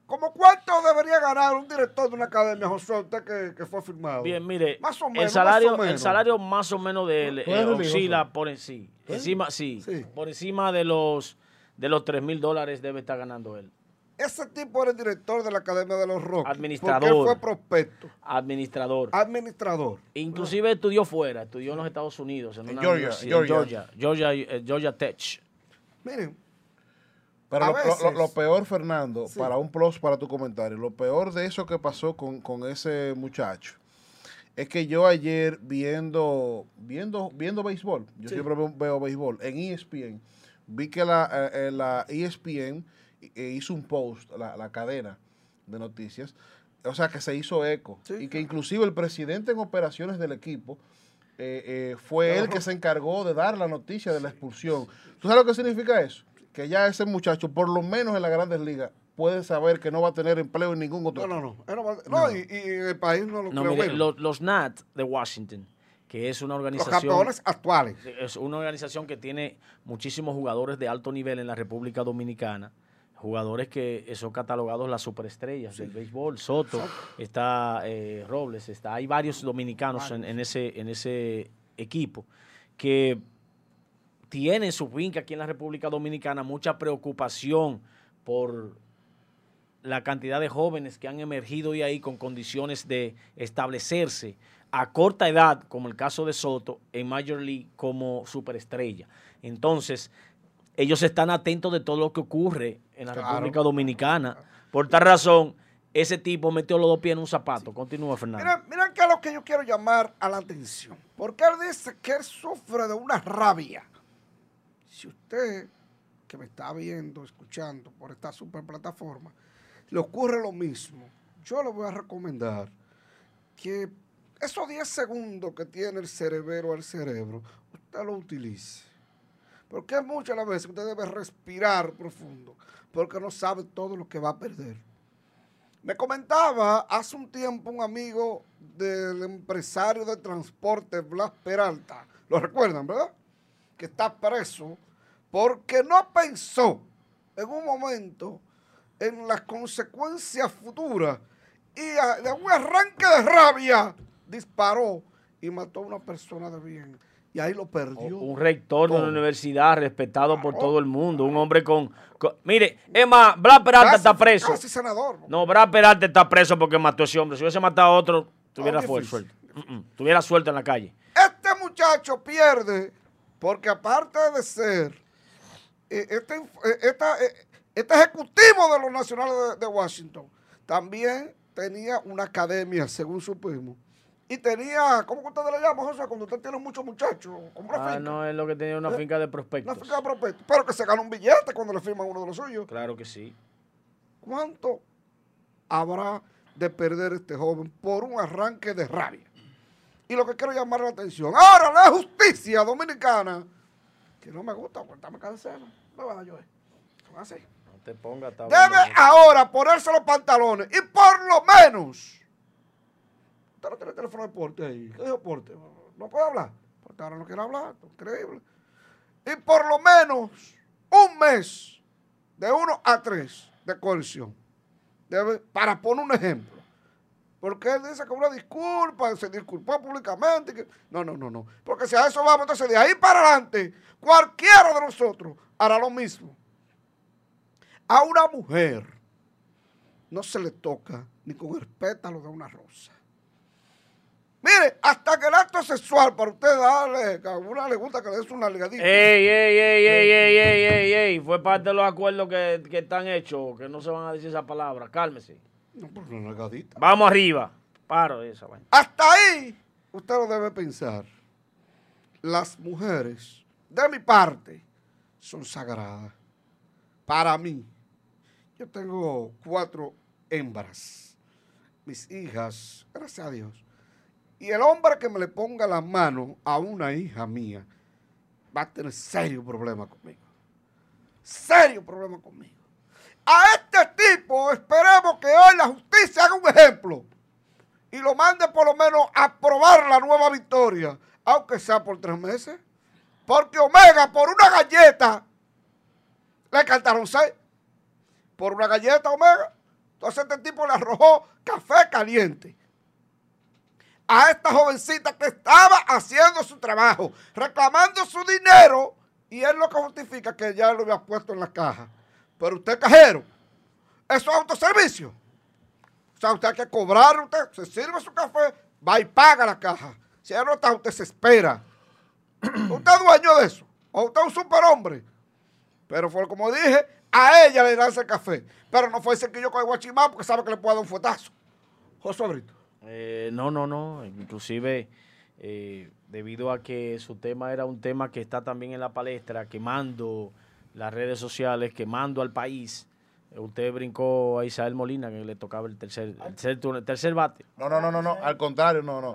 Como cuánto debería ganar un director de una academia, José, usted que, que fue firmado. Bien, mire, Más o el menos, salario, más o el menos. salario más o menos de él ¿Tú eh, oscila por en sí, encima, sí, Sí. por encima de los de los 3 mil dólares debe estar ganando él. Ese tipo era el director de la Academia de los Rockies. Administrador. Porque él fue prospecto. Administrador. Administrador. Inclusive estudió fuera, estudió en los Estados Unidos, en, En una Georgia, Georgia. Georgia, Georgia, eh, Georgia Tech. Miren, Pero lo, lo- veces- lo- lo peor, Fernando, Sí. para un plus para tu comentario, lo peor de eso que pasó con, con ese muchacho es que yo ayer viendo viendo viendo béisbol, yo Sí. siempre veo, béisbol, en ESPN, vi que la, eh, eh, la ESPN hizo un post, la, la cadena de noticias, o sea que se hizo eco Sí, y que inclusive el presidente en operaciones del equipo eh, eh, fue Claro. él que se encargó de dar la noticia de la expulsión. ¿Tú sabes lo que significa eso? Que ya ese muchacho, por lo menos en las grandes ligas, puede saber que no va a tener empleo en ningún otro. no, no, no. No y, y en el país no lo No, creo mire, los, los Nat de Washington, que es una Los organización campeones actuales. es una organización que tiene muchísimos jugadores de alto nivel en la República Dominicana, jugadores que son catalogados las superestrellas del béisbol. Soto, está eh, Robles, está, hay varios dominicanos en, en ese, en ese equipo que tienen su finca aquí en la República Dominicana, mucha preocupación por la cantidad de jóvenes que han emergido de ahí con condiciones de establecerse a corta edad, como el caso de Soto, en Major League como superestrella. Entonces, ellos están atentos de todo lo que ocurre en la Claro. República Dominicana. Por tal razón, ese tipo metió los dos pies en un zapato. Continúa, Fernando. Miren qué es lo que yo quiero llamar a la atención. Porque él dice que él sufre de una rabia. Si usted, que me está viendo, escuchando por esta super plataforma, le ocurre lo mismo, yo le voy a recomendar que esos 10 segundos que tiene el cerebro al cerebro, usted lo utilice. Porque muchas las veces usted debe respirar profundo, porque no sabe todo lo que va a perder. Me comentaba hace un tiempo un amigo del empresario de transporte Blas Peralta, lo recuerdan, ¿verdad? Que está preso porque no pensó en un momento en las consecuencias futuras y a- de un arranque de rabia disparó y mató a una persona de bien. Y ahí lo perdió. Un rector de una universidad respetado por todo el mundo, un hombre con... con- mire, es más, Brad Peralta Casi- está preso. Casi senador. No, Brad Peralta está preso porque mató a ese hombre. Si hubiese matado a otro, tuviera mm, Tuviera suelto en la calle. Este muchacho pierde porque aparte de ser eh, este, eh, este ejecutivo de los nacionales de, de Washington, también tenía una academia, según supimos. Y tenía, ¿cómo que ustedes le llaman, José? Cuando usted tiene muchos muchachos, como una Ah, finca. no, es lo que tenía una Eh, finca de Una prospectos. finca de prospecto. Pero que se gana un billete cuando le firman uno de los suyos. Claro que sí. ¿Cuánto habrá de perder este joven por un arranque de rabia? Y lo que quiero llamar la atención, ahora la justicia dominicana, que no me gusta cortarme cancela, no va a yo son así. No te pongas Debe ahora ponerse los pantalones y por lo menos, usted no tiene el teléfono de porte ahí, ¿qué dijo porte? No puede hablar, porque ahora no quiere hablar, increíble. Y por lo menos un mes, de uno a tres, de coerción. Para poner un ejemplo. Porque él dice que una disculpa, se disculpó públicamente. que- no, no, no, no. Porque si a eso vamos, entonces de ahí para adelante, cualquiera de nosotros hará lo mismo. A una mujer no se le toca ni con el pétalo de una rosa. Mire, hasta que el acto sexual, para usted darle, que a una le gusta que le des una ligadita. Ey, ey, ey, ey, ey, ey, ey, ey. Fue parte de los acuerdos que, que están hechos, que no se van a decir esa palabra. Cálmese. No, pero una ligadita. Vamos arriba. Paro de esa vaina. Hasta ahí usted lo debe pensar. Las mujeres, de mi parte, son sagradas. Para mí, yo tengo cuatro hembras, mis hijas, gracias a Dios. Y el hombre que me le ponga la mano a una hija mía va a tener serio problema conmigo. Serio problema conmigo. A este tipo esperemos que hoy la justicia haga un ejemplo y lo mande por lo menos a probar la nueva victoria, aunque sea por tres meses. Porque Omega, por una galleta, le cantaron seis. Por una galleta, Omega. Entonces este tipo le arrojó café caliente a esta jovencita que estaba haciendo su trabajo, reclamando su dinero, y él lo que justifica que ya lo había puesto en la caja. Pero usted, cajero, eso es autoservicio. O sea, usted hay que cobrar, usted se sirve su café, va y paga la caja. Si ya no está, usted se espera. [clears throat] usted es dueño de eso. O usted es un superhombre. Pero fue como dije, a ella le dan el café. Pero no fue ese que yo con el guachimán porque sabe que le puede dar un fuetazo. José Brito. Eh, no, no, no. Inclusive, eh, debido a que su tema era un tema que está también en la palestra, quemando las redes sociales, quemando al país, eh, usted brincó a Isabel Molina, que le tocaba el tercer, el tercer, turno- el tercer bate. No, no, no, no, no, al contrario, no, no.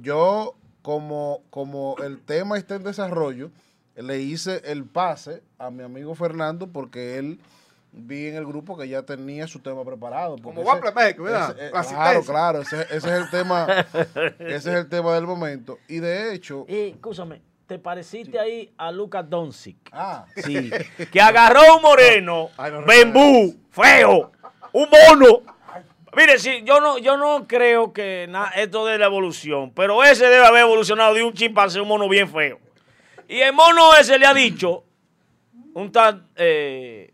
Yo, como, como el tema está en desarrollo, le hice el pase a mi amigo Fernando porque él vi en el grupo que ya tenía su tema preparado. Como Guaple ¿verdad? ese- eh, La claro, claro, ese, ese es el tema, [laughs] ese es el tema del momento. Y de hecho, Eh, escúchame, te pareciste ahí a Lucas Doncic. Ah, Sí, que agarró un moreno, [laughs] Ay, no bembú, feo, un mono. Mire, sí, yo no, yo no creo que na- esto de la evolución, pero ese debe haber evolucionado de un chimpancé a un mono bien feo. Y el mono ese le ha dicho, un tal, eh,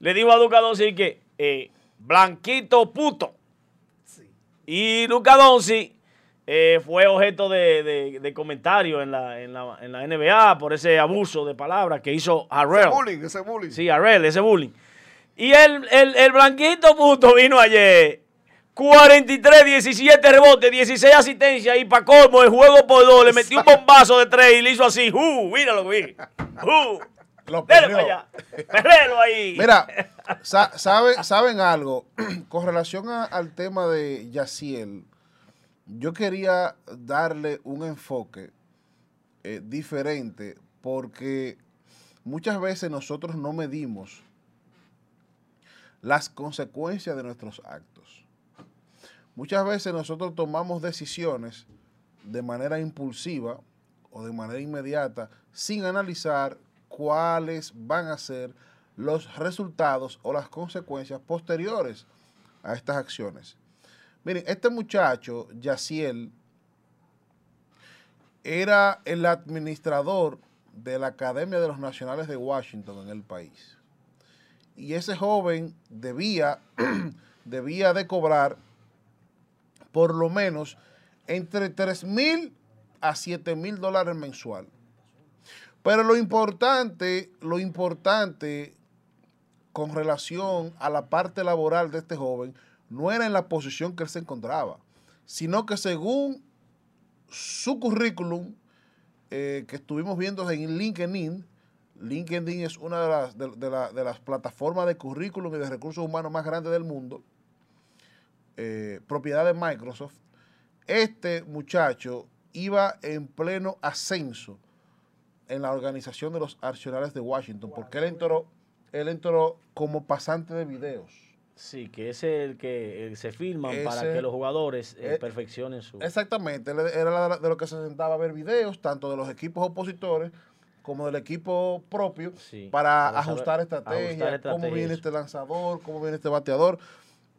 le dijo a Luca Doncic que, eh, blanquito puto. Y Luca Doncic eh, fue objeto de, de, de comentarios en la, en, la, en la NBA por ese abuso de palabras que hizo Ese Harrell. bullying, ese bullying. Sí, Harrell, ese bullying. Y el, el, el blanquito puto vino ayer. 43, 17 rebotes, 16 asistencias y para colmo el juego por dos le metió un bombazo de tres y le hizo así, ¡uh! Míralo, vi. ¡Uh! Lo Dele perdió. para allá. Perrelo ahí. [laughs] Mira, sa- sabe- [laughs] ¿saben algo? [clears throat] Con relación a- al tema de Yaciel, yo quería darle un enfoque eh, diferente porque muchas veces nosotros no medimos las consecuencias de nuestros actos. Muchas veces nosotros tomamos decisiones de manera impulsiva o de manera inmediata sin analizar cuáles van a ser los resultados o las consecuencias posteriores a estas acciones. Miren, este muchacho, Yaciel, era el administrador de la Academia de los Nacionales de Washington en el país. Y ese joven debía, [clears throat] debía de cobrar por lo menos entre 3 mil a 7 mil dólares mensual. Pero lo importante, lo importante con relación a la parte laboral de este joven no era en la posición que él se encontraba, sino que según su currículum eh, que estuvimos viendo en LinkedIn, LinkedIn es una de las, de, la- de las plataformas de currículum y de recursos humanos más grandes del mundo, eh, propiedad de Microsoft, este muchacho iba en pleno ascenso en la organización de los Arsenales de Washington, porque él entró, él entró como pasante de videos. Sí, que es el que se filman para que los jugadores eh, eh, perfeccionen su... Exactamente, era de lo que se sentaba a ver videos, tanto de los equipos opositores como del equipo propio, Sí, para ajustar estrategia, ajustar cómo viene estrategias. este lanzador, cómo viene este bateador.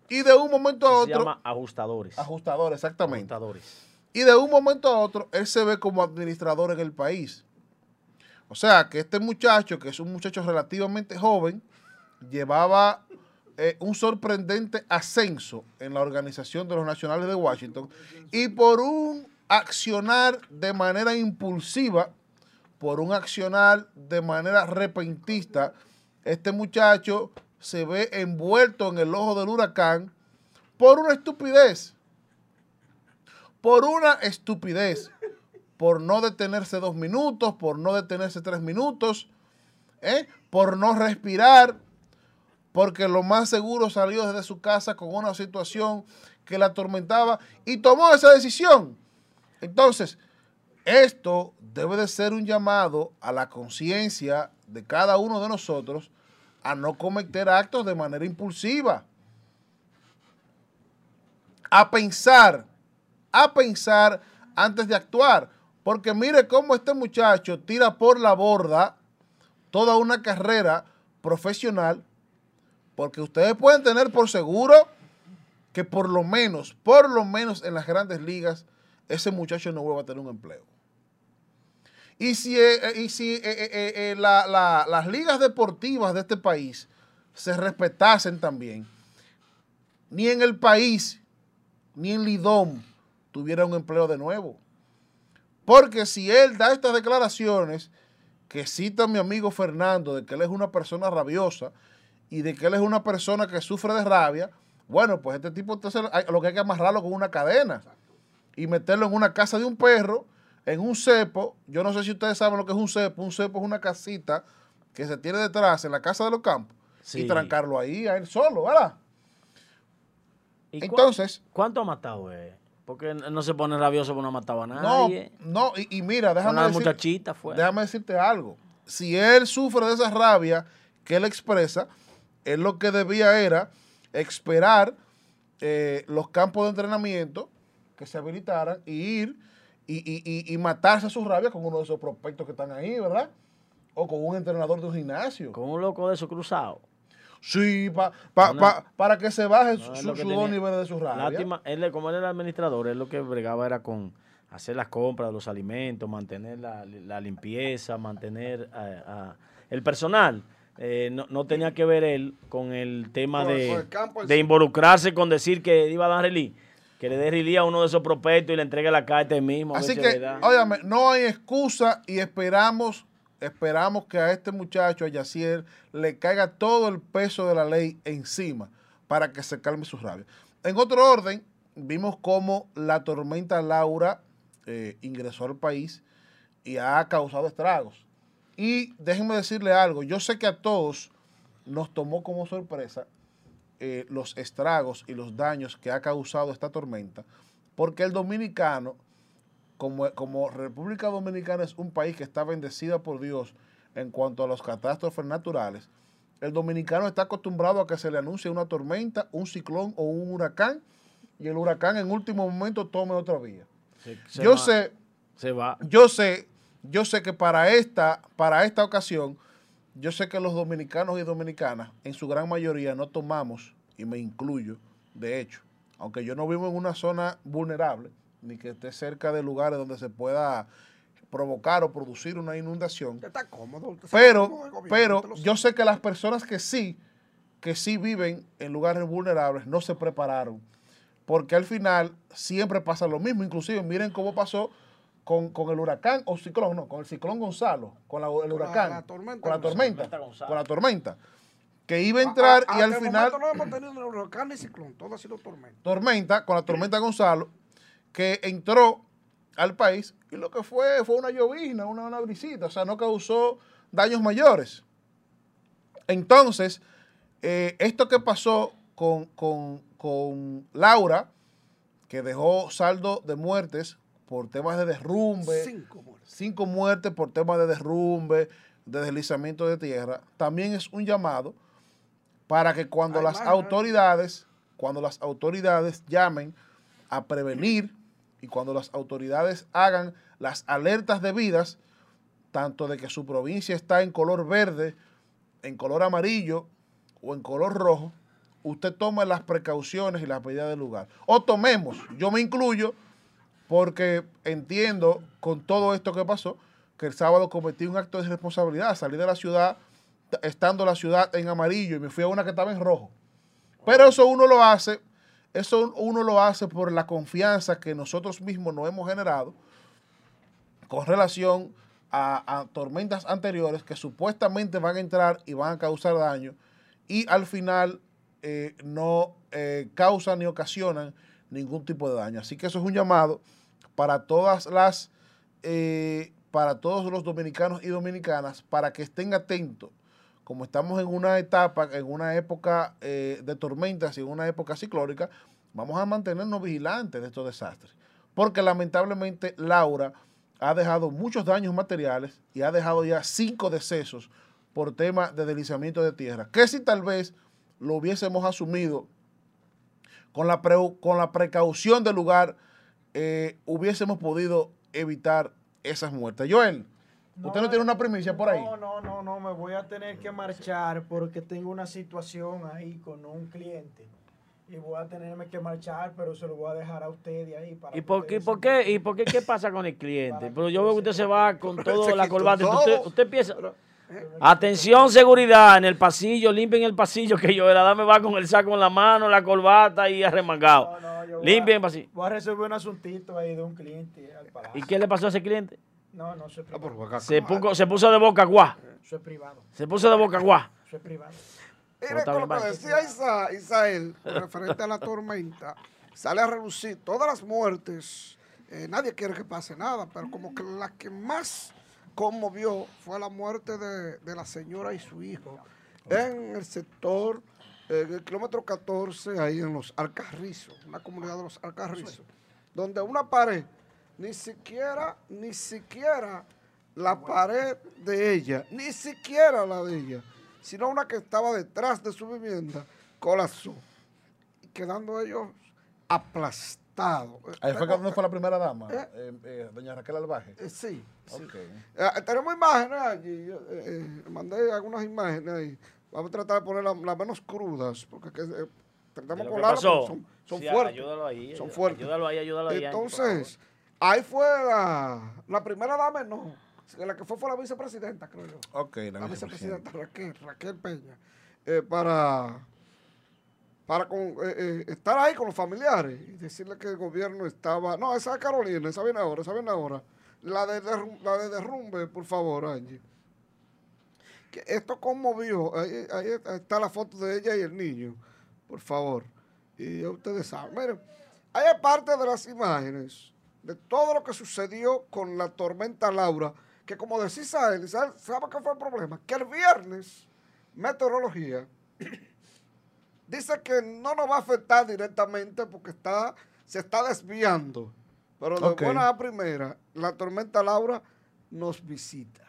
Y de un momento a se otro, llama ajustadores. ajustador, exactamente. Ajustadores. Y de un momento a otro, él se ve como administrador en el país. O sea, que este muchacho, que es un muchacho relativamente joven, llevaba eh, un sorprendente ascenso en la organización de los Nacionales de Washington y por un accionar de manera impulsiva, por un accionar de manera repentista, este muchacho se ve envuelto en el ojo del huracán por una estupidez por una estupidez, por no detenerse dos minutos, por no detenerse tres minutos, ¿eh? por no respirar, porque lo más seguro salió desde su casa con una situación que la atormentaba y tomó esa decisión. Entonces, esto debe de ser un llamado a la conciencia de cada uno de nosotros a no cometer actos de manera impulsiva, a pensar a pensar antes de actuar. Porque mire cómo este muchacho tira por la borda toda una carrera profesional. Porque ustedes pueden tener por seguro que por lo menos, por lo menos en las grandes ligas, ese muchacho no vuelva a tener un empleo. Y si, eh, eh, y si eh, la- la- las ligas deportivas de este país se respetasen también, ni en el país, ni en Lidón, tuviera un empleo de nuevo. Porque si él da estas declaraciones que cita mi amigo Fernando de que él es una persona rabiosa y de que él es una persona que sufre de rabia, bueno, pues este tipo entonces lo que hay que amarrarlo con una cadena y meterlo en una casa de un perro, en un cepo. Yo no sé si ustedes saben lo que es un cepo. Un cepo es una casita que se tiene detrás en la casa de los campos y trancarlo ahí a él solo, ¿verdad? ¿Y Entonces, ¿Cuánto ha matado él? Porque no se pone rabioso porque no ha matado a no, nadie. no, y, y mira, déjame Una decir- muchachita fue. Déjame decirte algo. Si él sufre de esa rabia que él expresa, él lo que debía era esperar eh, los campos de entrenamiento que se habilitaran y ir y, y- y- y matarse a su rabia con uno de esos prospectos que están ahí, ¿verdad? O con un entrenador de un gimnasio. Con un loco de esos cruzados. Sí, pa- pa- pa- para que se baje No, su, su niveles de su rabia. Lástima, él, como él era administrador, él lo que bregaba era con hacer las compras de los alimentos, mantener la, la limpieza, mantener a- el personal. Eh, no, no tenía que ver él con el tema de, el campo de sí. involucrarse con decir que iba a dar relí, que le dé relí a uno de esos prospectos y le entregue la carta él mismo. Así que, óyame, no hay excusa y esperamos, esperamos que a este muchacho, a Yacier, le caiga todo el peso de la ley encima para que se calme su rabia. En otro orden, vimos cómo la tormenta Laura eh, ingresó al país y ha causado estragos. Y déjenme decirle algo, yo sé que a todos nos tomó como sorpresa eh, los estragos y los daños que ha causado esta tormenta, porque el dominicano, como, como República Dominicana es un país que está bendecida por Dios en cuanto a las catástrofes naturales, el dominicano está acostumbrado a que se le anuncie una tormenta, un ciclón o un huracán, y el huracán en último momento tome otra vía. Se- se Yo va- sé, Se va. yo sé, yo sé que para esta, para esta ocasión, yo sé que los dominicanos y dominicanas, en su gran mayoría, no tomamos, y me incluyo, de hecho, aunque yo no vivo en una zona vulnerable, ni que esté cerca de lugares donde se pueda provocar o producir una inundación, está cómodo. pero, gobierno, pero yo sé que las personas que sí, que sí viven en lugares vulnerables, no se prepararon. Porque al final siempre pasa lo mismo. Inclusive, miren cómo pasó con, con el huracán o ciclón, no, con el ciclón Gonzalo, con la- el Con la- huracán, la tormenta con la tormenta, con la tormenta, que iba a entrar A- a- y al final no hemos tenido ni huracán ni ciclón, todo ha sido tormenta. tormenta, con la tormenta Gonzalo, que entró al país y lo que fue fue una llovizna, una, una brisita, o sea, no causó daños mayores. Entonces, eh, esto que pasó con, con- con Laura, que dejó saldo de muertes por temas de derrumbe, Cinco muertes. cinco muertes por temas de derrumbe, de deslizamiento de tierra, también es un llamado para que cuando Ay, las autoridades, cuando las autoridades llamen a prevenir y cuando las autoridades hagan las alertas debidas, tanto de que su provincia está en color verde, en color amarillo o en color rojo, usted tome las precauciones y las medidas del lugar. O tomemos, yo me incluyo, porque entiendo con todo esto que pasó, que el sábado cometí un acto de responsabilidad, salí de la ciudad, estando la ciudad en amarillo y me fui a una que estaba en rojo. Pero eso uno lo hace, eso uno lo hace por la confianza que nosotros mismos nos hemos generado con relación a, tormentas anteriores que supuestamente van a entrar y van a causar daño y al final eh, no eh, causan ni ocasionan ningún tipo de daño. Así que eso es un llamado para todas las, eh, para todos los dominicanos y dominicanas para que estén atentos. Como estamos en una etapa, en una época eh, de tormentas y en una época ciclónica, vamos a mantenernos vigilantes de estos desastres. Porque lamentablemente Laura ha dejado muchos daños materiales y ha dejado ya cinco decesos por tema de deslizamiento de tierra. Que si tal vez lo hubiésemos asumido con la, con la precaución del lugar, eh, hubiésemos podido evitar esas muertes. Joel, ¿usted no tiene una primicia por ahí? No, no, no, no, me voy a tener que marchar porque tengo una situación ahí con un cliente. Y voy a tenerme que marchar, pero se lo voy a dejar a usted de ahí para ¿Y por qué, ustedes por qué, y por qué, qué pasa con el cliente? Pero yo veo que usted se va con toda la corbata. Usted, usted piensa, atención seguridad en el pasillo, limpien el pasillo que yo la dame va con el saco en la mano, la corbata y arremangado. No, no, yo voy Limpien a- el pasillo. Voy a resolver un asuntito ahí de un cliente al palacio. ¿Y qué le pasó a ese cliente? No, no, eso es Ah, privado. Se, puso- se puso de boca guá. Eso es privado. Se puso de boca guá. Eso es privado. Mire, con lo que decía Isa- Isael, referente a la tormenta, sale a reducir todas las muertes. eh, nadie quiere que pase nada, pero como que la que más conmovió fue la muerte de, de la señora y su hijo en el sector, eh, en el kilómetro 14, ahí en los Alcarrizos, una comunidad de los Alcarrizos, donde una pared, ni siquiera, ni siquiera la pared de ella, ni siquiera la de ella, sino una que estaba detrás de su vivienda, colapsó, y quedando ellos aplastados. Ahí fue cuando fue la primera dama, ¿Eh? eh, eh, doña Raquel Albaje. eh, sí. Eh, tenemos imágenes allí. yo, eh, eh, mandé algunas imágenes ahí. Vamos a tratar de poner las las menos crudas, porque que, eh, tratamos porque son, son Sí, fuertes. Ayúdalo ahí. Son ayú- fuertes. Ayúdalo ahí, ayúdalo ahí. Angie, Entonces, ahí fue la, la primera dama, no. La que fue fue la vicepresidenta, creo yo. Ok, la, La vicepresidenta. vicepresidenta Raquel, Raquel Peña. eh, para para con- eh, eh, estar ahí con los familiares y decirle que el gobierno estaba. No, esa es Carolina, esa viene ahora, esa viene ahora. La de, derrum- la de derrumbe, por favor, Angie. Que esto conmovió. Ahí, ahí está la foto de ella y el niño, por favor. Y ya ustedes saben. Miren, hay parte de las imágenes de todo lo que sucedió con la tormenta Laura, que como decía Isael, Isael, ¿sabe qué fue el problema? Que el viernes, meteorología [coughs] dice que no nos va a afectar directamente porque está, se está desviando. Pero de Ok. buena a primera, la tormenta Laura nos visita.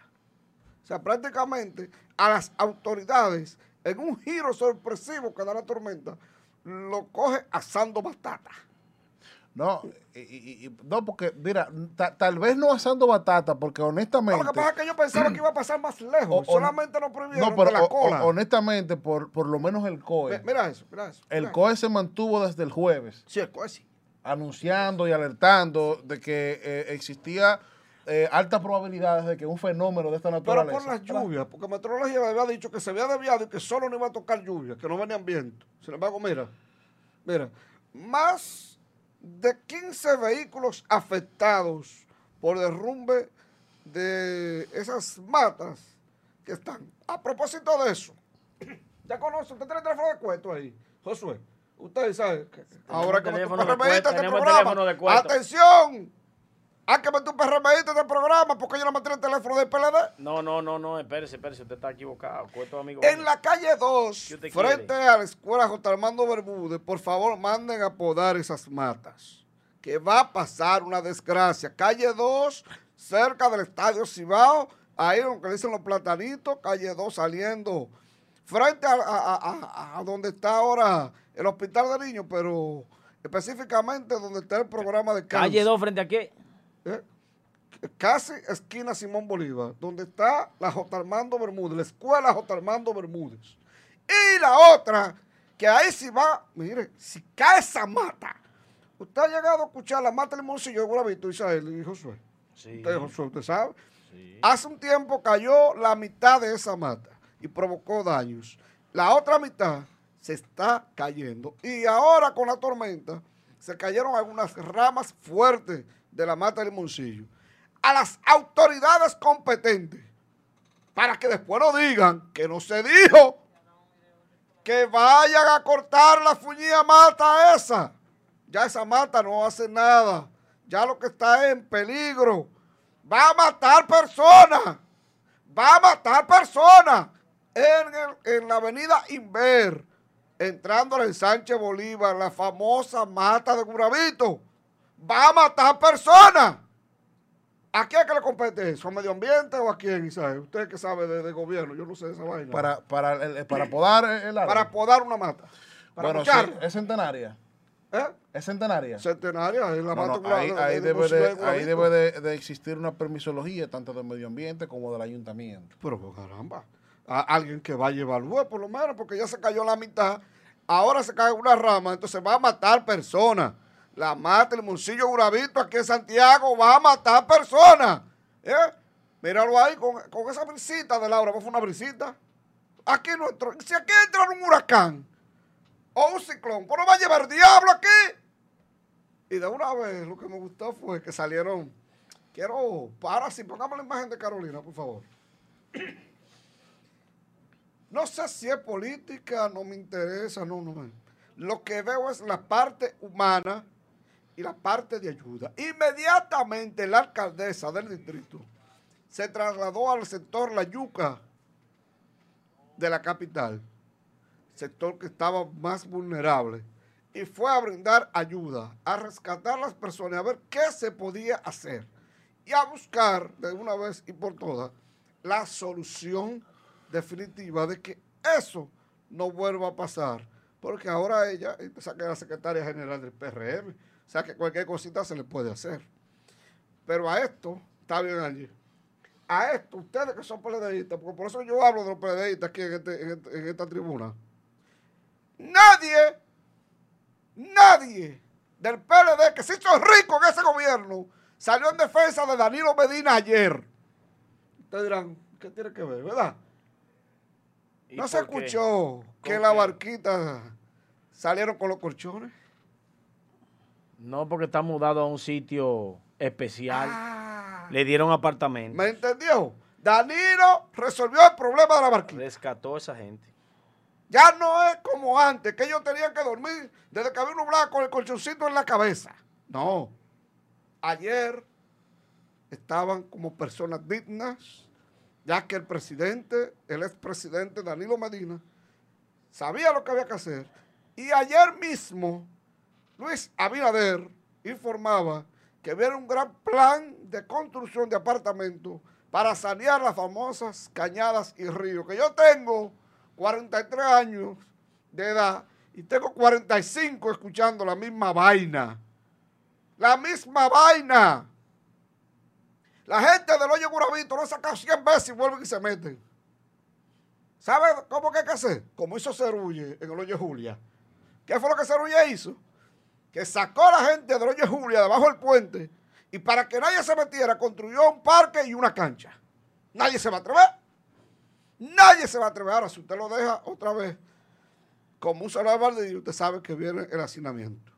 O sea, prácticamente a las autoridades, en un giro sorpresivo que da la tormenta, lo coge asando batata. No, y- y- y- no, porque, mira, ta- tal vez no asando batata, porque No, honestamente. lo que pasa es que yo pensaba que iba a pasar más lejos. O- solamente nos prohibieron no, pero la o- cola. honestamente, por, por lo menos el COE. Mi- Mira eso, mira eso. el COE se mantuvo desde el jueves. Sí, el COE sí. anunciando y alertando de que eh, existía eh, altas probabilidades de que un fenómeno de esta Pero naturaleza. por las lluvias, porque Meteorología me había dicho que se había desviado y que solo no iba a tocar lluvia, que no venían viento. Sin embargo, mira, mira, más de 15 vehículos afectados por derrumbe de esas matas que están. A propósito de eso, [clears throat] ya conoce, usted tiene el teléfono de cuesto ahí, Josué. Usted sabe que ahora que de este Cueto, tenemos el programa. teléfono de Cueto. Atención, hay que meter un PRMista en este programa porque yo no me tiene el teléfono del PLD. No, no, no, no, espérese, espérese, usted está equivocado. Amigo. En la calle 2, ¿Qué usted frente quiere? a la escuela J. Armando Bermúdez, por favor, manden a podar esas matas. Que va a pasar una desgracia. Calle 2, cerca del Estadio Cibao, ahí donde dicen los platanitos, calle 2 saliendo, frente a, a- a- a donde está ahora el Hospital de Niños, pero específicamente donde está el programa de cáncer. Calle 2 frente a qué? ¿Eh? casi esquina Simón Bolívar, donde está la J. Armando Bermúdez, la escuela J. Armando Bermúdez. Y la otra, que ahí sí va, mire, si cae esa mata. Usted ha llegado a escuchar la mata del Limoncillo de Guravito, Isael y Josué. Sí. Usted, Josué, usted sabe. sí. Hace un tiempo cayó la mitad de esa mata y provocó daños. La otra mitad se está cayendo. Y ahora con la tormenta se cayeron algunas ramas fuertes de la mata Limoncillo. A las autoridades competentes, para que después no digan que no se dijo que vayan a cortar la fuñía mata esa. Ya esa mata no hace nada. Ya lo que está en peligro. Va a matar personas. Va a matar personas. En, en la avenida Inver, entrando en Sánchez Bolívar, la famosa mata de Guravito. Va a matar personas. ¿A quién que le compete eso? ¿A medio ambiente o a quién, Isaías? Usted que sabe de, de gobierno, yo no sé de esa vaina. Para, para, el- para podar el árbol. Para podar una mata. Para bueno, sí, es centenaria. ¿Eh? Es centenaria. Centenaria, es la No, mata no, ahí, de- ahí de- debe, de- ahí debe de, existir una permisología tanto del medio ambiente como del ayuntamiento. Pero caramba, a alguien que vaya y evalúe por lo menos, porque ya se cayó la mitad, ahora se cae una rama, entonces va a matar personas. La mata el Moncillo Guravito aquí en Santiago, va a matar personas. ¿Eh? Míralo ahí con, con esa brisita de Laura, fue una brisita. Aquí no entró, si aquí entra un huracán o un ciclón, pues no va a llevar diablo aquí. Y de una vez lo que me gustó fue que salieron, quiero, para así, pongamos la imagen de Carolina, por favor. No sé si es política, no me interesa, no, no. Lo que veo es la parte humana y la parte de ayuda. Inmediatamente la alcaldesa del distrito se trasladó al sector La Yuca de la capital, sector que estaba más vulnerable, y fue a brindar ayuda, a rescatar a las personas, a ver qué se podía hacer y a buscar de una vez y por todas la solución definitiva de que eso no vuelva a pasar. Porque ahora ella, esa que es la secretaria general del PRM, O sea que cualquier cosita se le puede hacer. Pero a esto, está bien allí. A esto, ustedes que son PLDistas, porque por eso yo hablo de los PLDistas aquí en, este- en este- en esta tribuna. Nadie, nadie del PLD que se hizo rico en ese gobierno salió en defensa de Danilo Medina ayer. Ustedes dirán, ¿qué tiene que ver, verdad? ¿Y ¿No se por qué? escuchó que ¿Con la barquita salieron con los colchones? No, porque está mudado a un sitio especial. Ah, Le dieron apartamento. ¿Me entendió? Danilo resolvió el problema de la barquita. Rescató a esa gente. Ya no es como antes, que ellos tenían que dormir desde que había nublado con el colchoncito en la cabeza. No. Ayer estaban como personas dignas, ya que el presidente, el expresidente Danilo Medina, sabía lo que había que hacer. Y ayer mismo, Luis Abinader informaba que había un gran plan de construcción de apartamentos para sanear las famosas cañadas y ríos. Que yo tengo 43 años de edad y tengo 45 escuchando la misma vaina. La misma vaina. La gente del hoyo Guravito lo ha sacado 100 veces y vuelven y se meten. ¿Sabe cómo que hay que hacer? Como hizo Cerulle en el hoyo Julia. ¿Qué fue lo que Cerulle hizo? Que sacó a la gente del hoyo Julia debajo del puente y para que nadie se metiera construyó un parque y una cancha. Nadie se va a atrever. Nadie se va a atrever. Ahora, si usted lo deja otra vez como un salón de baldío, usted sabe que viene el hacinamiento.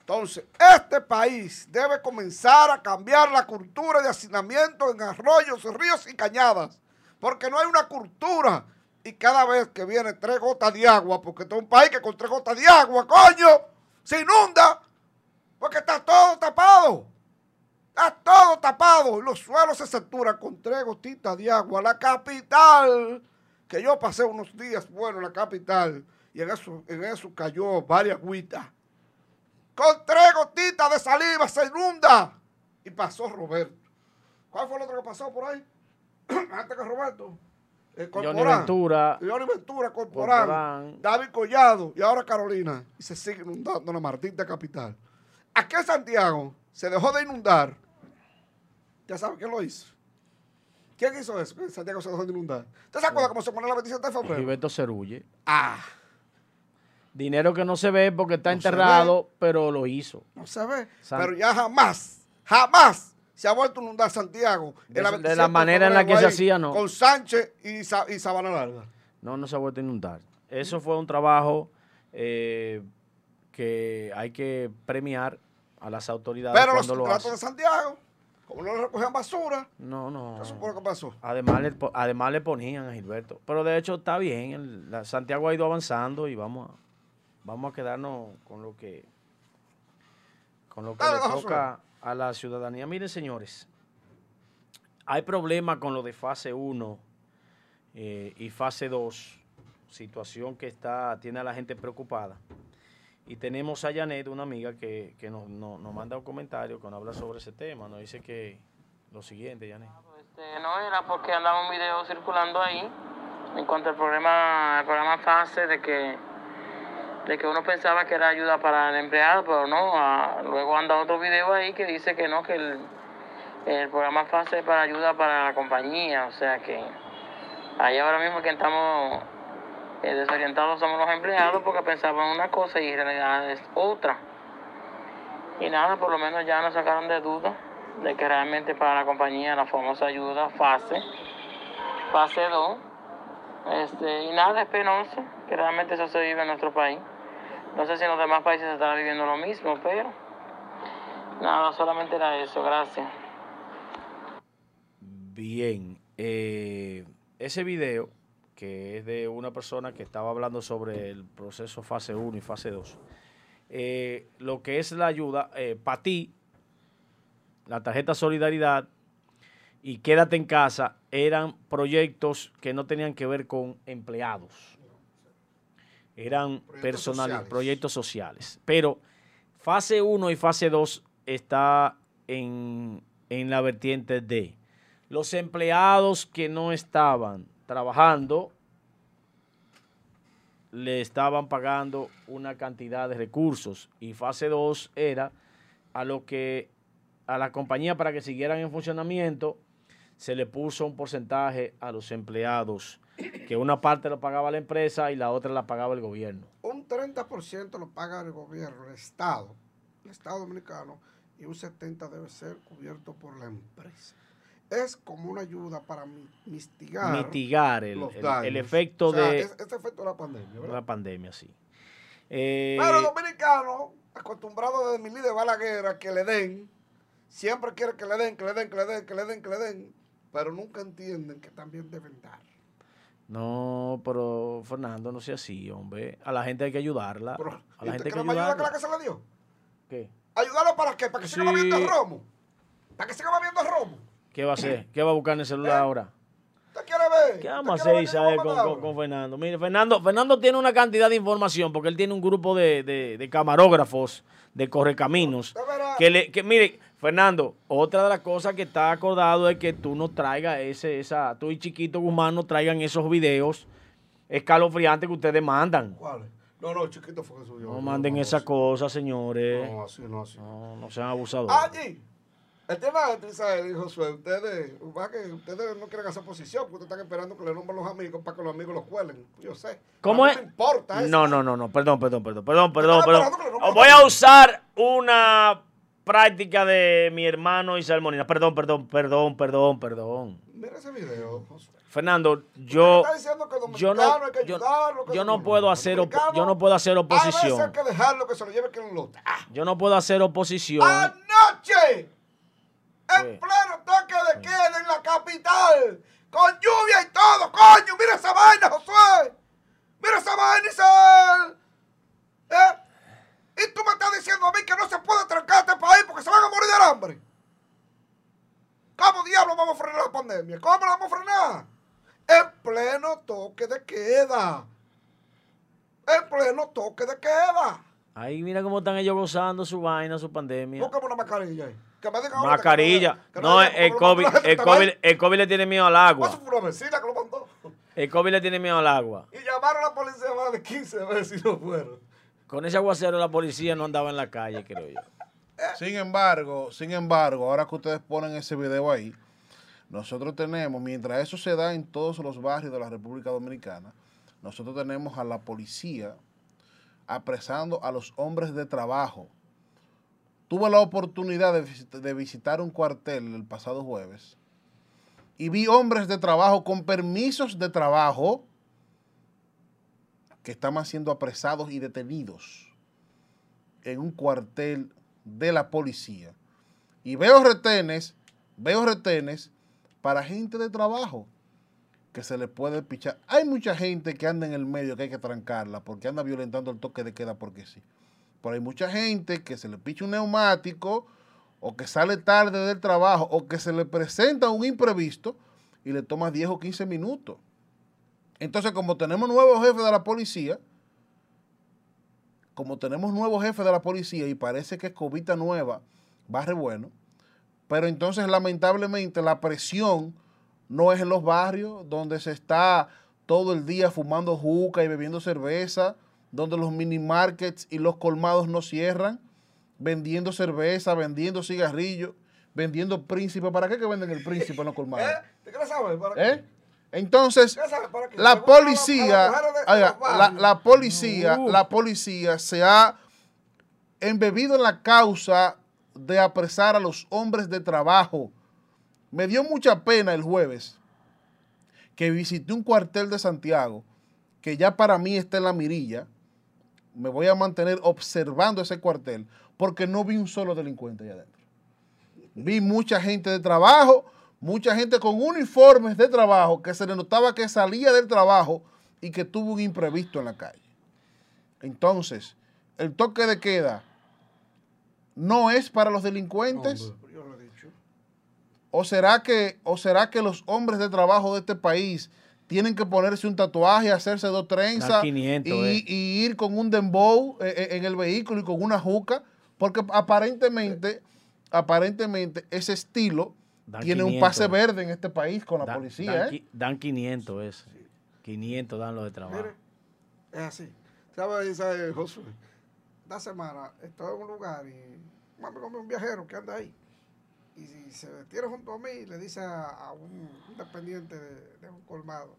Entonces, este país debe comenzar a cambiar la cultura de hacinamiento en arroyos, ríos y cañadas, porque no hay una cultura. Y cada vez que viene tres gotas de agua, porque este es un país que con tres gotas de agua, coño, se inunda, porque está todo tapado. Está todo tapado los suelos se saturan con tres gotitas de agua. La capital, que yo pasé unos días bueno en la capital y en eso, en eso cayó varias agüitas. Con tres gotitas de saliva se inunda. Y pasó Roberto. ¿Cuál fue el otro que pasó por ahí? [clears throat] Antes que Roberto. Eh, Johnny Corporán. Ventura. Johnny Ventura, Corporán, Corporán. David Collado y ahora Carolina. Y se sigue inundando la maldita capital. Aquí en Santiago se dejó de inundar. ¿Ya sabe quién lo hizo? ¿Quién hizo eso? Santiago se dejó de inundar. ¿Usted se acuerda cómo se pone la 27 de febrero? Gilberto Cerulle. Ah, Dinero que no se ve porque está No enterrado, pero lo hizo. no se ve. San- Pero ya jamás, jamás se ha vuelto a inundar Santiago. De la esa- de 27 la manera en la que se hacía, no. Con Sánchez y, Sa- y Sabana Larga. No, no se ha vuelto a inundar. Eso fue un trabajo eh, que hay que premiar a las autoridades Pero los cuando lo contratos de. Santiago, como no le recogían basura, No, no. ¿qué supone que pasó? Además le, además le ponían a Gilberto. Pero de hecho está bien. el- la- Santiago ha ido avanzando y vamos a, vamos a quedarnos con lo que con lo que Dale, le Josué. A la ciudadanía. Miren, señores, hay problemas con lo de fase 1 eh, y fase 2, situación que está tiene a la gente preocupada. Y tenemos a Janet, una amiga que, que nos, nos- manda un comentario que nos habla sobre ese tema. Nos dice que lo siguiente, Janet. Este, no era porque andaba un video circulando ahí en cuanto al programa, al programa FASE de que, de que uno pensaba que era ayuda para el empleado, pero no. ah, luego anda otro video ahí que dice que no, que el, el programa FASE es para ayuda para la compañía. O sea que ahí ahora mismo que estamos eh, desorientados somos los empleados porque pensaban una cosa y en realidad es otra. Y nada, por lo menos ya nos sacaron de duda de que realmente para la compañía la famosa ayuda fase, fase 2. Este, y nada, es penoso que realmente eso se vive en nuestro país. No sé si en los demás países se viviendo lo mismo, pero nada, solamente era eso, gracias. Bien, eh, ese video, que es de una persona que estaba hablando sobre el proceso fase 1 y fase 2, eh, lo que es la ayuda, para ti, la tarjeta Solidaridad y Quédate en casa eran proyectos que no tenían que ver con empleados. Eran personales, sociales. proyectos sociales. Pero fase 1 y fase 2 está en, en la vertiente de los empleados que no estaban trabajando le estaban pagando una cantidad de recursos y fase 2 era a lo que a la compañía para que siguieran en funcionamiento se le puso un porcentaje a los empleados, que una parte lo pagaba la empresa y la otra la pagaba el gobierno. Un 30% lo paga el gobierno, el Estado, el Estado dominicano, y un 70% debe ser cubierto por la empresa. Es como una ayuda para mi- mitigar Mitigar el, los el- el daños. efecto O sea, de es- este efecto de la pandemia, ¿verdad? la pandemia, sí. Eh, Pero el dominicano, acostumbrado desde mi líder Balaguer a que le den, siempre quiere que le den, que le den, que le den, que le den, que le den, pero nunca entienden que también deben dar. no, pero Fernando, no sea así, hombre. A la gente hay que ayudarla. Pero, a ¿y la gente hay que más ayuda que la ayudarla. que se le dio? ¿Qué? ¿Ayudarlo para qué? ¿Para que siga Sí. bebiendo romo? ¿Para que siga bebiendo romo? ¿Qué va a hacer? ¿Qué va a buscar en el celular ahora? ¿Usted quiere ver? ¿Qué ¿Usted vamos a hacer, yo con, con- Fernando? Mire, Fernando, Fernando tiene una cantidad de información porque él tiene un grupo de, de- de camarógrafos, de correcaminos. De veras. Que, le, que mire, Fernando, otra de las cosas que está acordado es que tú no traigas ese, esa, tú y Chiquito Guzmán no traigan esos videos escalofriantes que ustedes mandan. ¿Cuáles? No, no, chiquito fue que subió. No manden esas cosas, señores. No, así, no, así. No, no sean abusadores. Allí, el tema de Israel y Josué, ustedes, que ustedes no quieren hacer oposición porque ustedes están esperando que le nombren los amigos para que los amigos los cuelen. Yo sé. ¿Cómo A mí es? No importa eso. No, no, no, no, perdón, perdón, perdón, perdón, perdón, perdón. Voy a usar una práctica de mi hermano Isabel Molina. Perdón, perdón, perdón, perdón, perdón. Mira ese video, Josué. Fernando, yo, yo no, yo, yo no puedo hacer, yo no puedo hacer veces hay oposición. que dejarlo que se lo lleve lo. Ah, Yo no puedo hacer oposición. Anoche, en pleno toque de queda en la capital, con lluvia y todo, coño, mira esa vaina, Josué. Mira esa vaina, Isabel. ¿Eh? Y tú me estás diciendo a mí que no se puede trancar este país porque se van a morir de hambre. ¿Cómo diablos vamos a frenar la pandemia? ¿Cómo la vamos a frenar? En pleno toque de queda. En pleno toque de queda. Ahí mira cómo están ellos gozando su vaina, su pandemia. Búscame una mascarilla ahí. Que me digan que Mascarilla. no, el COVID, el COVID, el COVID le tiene miedo al agua. Eso fue una vecina que lo mandó. El COVID le tiene miedo al agua. Y llamaron a la policía más de 15 veces y no fueron. Con ese aguacero la policía no andaba en la calle, creo yo. Sin embargo, sin embargo, ahora que ustedes ponen ese video ahí, nosotros tenemos, mientras eso se da en todos los barrios de la República Dominicana, nosotros tenemos a la policía apresando a los hombres de trabajo. Tuve la oportunidad de, visit- de visitar un cuartel el pasado jueves y vi hombres de trabajo con permisos de trabajo que estaban siendo apresados y detenidos en un cuartel de la policía. Y veo retenes, veo retenes para gente de trabajo que se le puede pichar. Hay mucha gente que anda en el medio que hay que trancarla porque anda violentando el toque de queda porque sí. Pero hay mucha gente que se le picha un neumático o que sale tarde del trabajo o que se le presenta un imprevisto y le toma 10 o 15 minutos. Entonces, como tenemos nuevo jefe de la policía, como tenemos nuevo jefe de la policía y parece que es cobita nueva, va re bueno. Pero entonces, lamentablemente, la presión no es en los barrios donde se está todo el día fumando juca y bebiendo cerveza, donde los mini markets y los colmados no cierran, vendiendo cerveza, vendiendo cigarrillos, vendiendo príncipe. ¿Para qué que venden el príncipe en los colmados? [laughs] ¿Eh? ¿Te quieres saber? ¿Para qué? ¿Eh? Entonces, la policía, la, la policía, Uh. la policía se ha embebido en la causa de apresar a los hombres de trabajo. Me dio mucha pena el jueves que visité un cuartel de Santiago que ya para mí está en la mirilla. Me voy a mantener observando ese cuartel porque no vi un solo delincuente allá adentro. Vi mucha gente de trabajo, mucha gente con uniformes de trabajo que se le notaba que salía del trabajo y que tuvo un imprevisto en la calle. Entonces, el toque de queda no es para los delincuentes. ¿O será, que, ¿O será que los hombres de trabajo de este país tienen que ponerse un tatuaje, hacerse dos trenzas Dar 500, y, eh. y ir con un dembow eh, eh, en el vehículo y con una juca? Porque aparentemente, aparentemente ese estilo Dan tiene un 500. pase verde en este país con la Dan- policía. dan, ¿eh? dan 500 eso. 500 dan los de trabajo. Mire, es así. ¿Sabes, Isabel, Josué? Esta semana estoy en un lugar y un amigo mío, un viajero que anda ahí. Y si se detiene junto a mí y le dice a, a un, un dependiente de, de un colmado,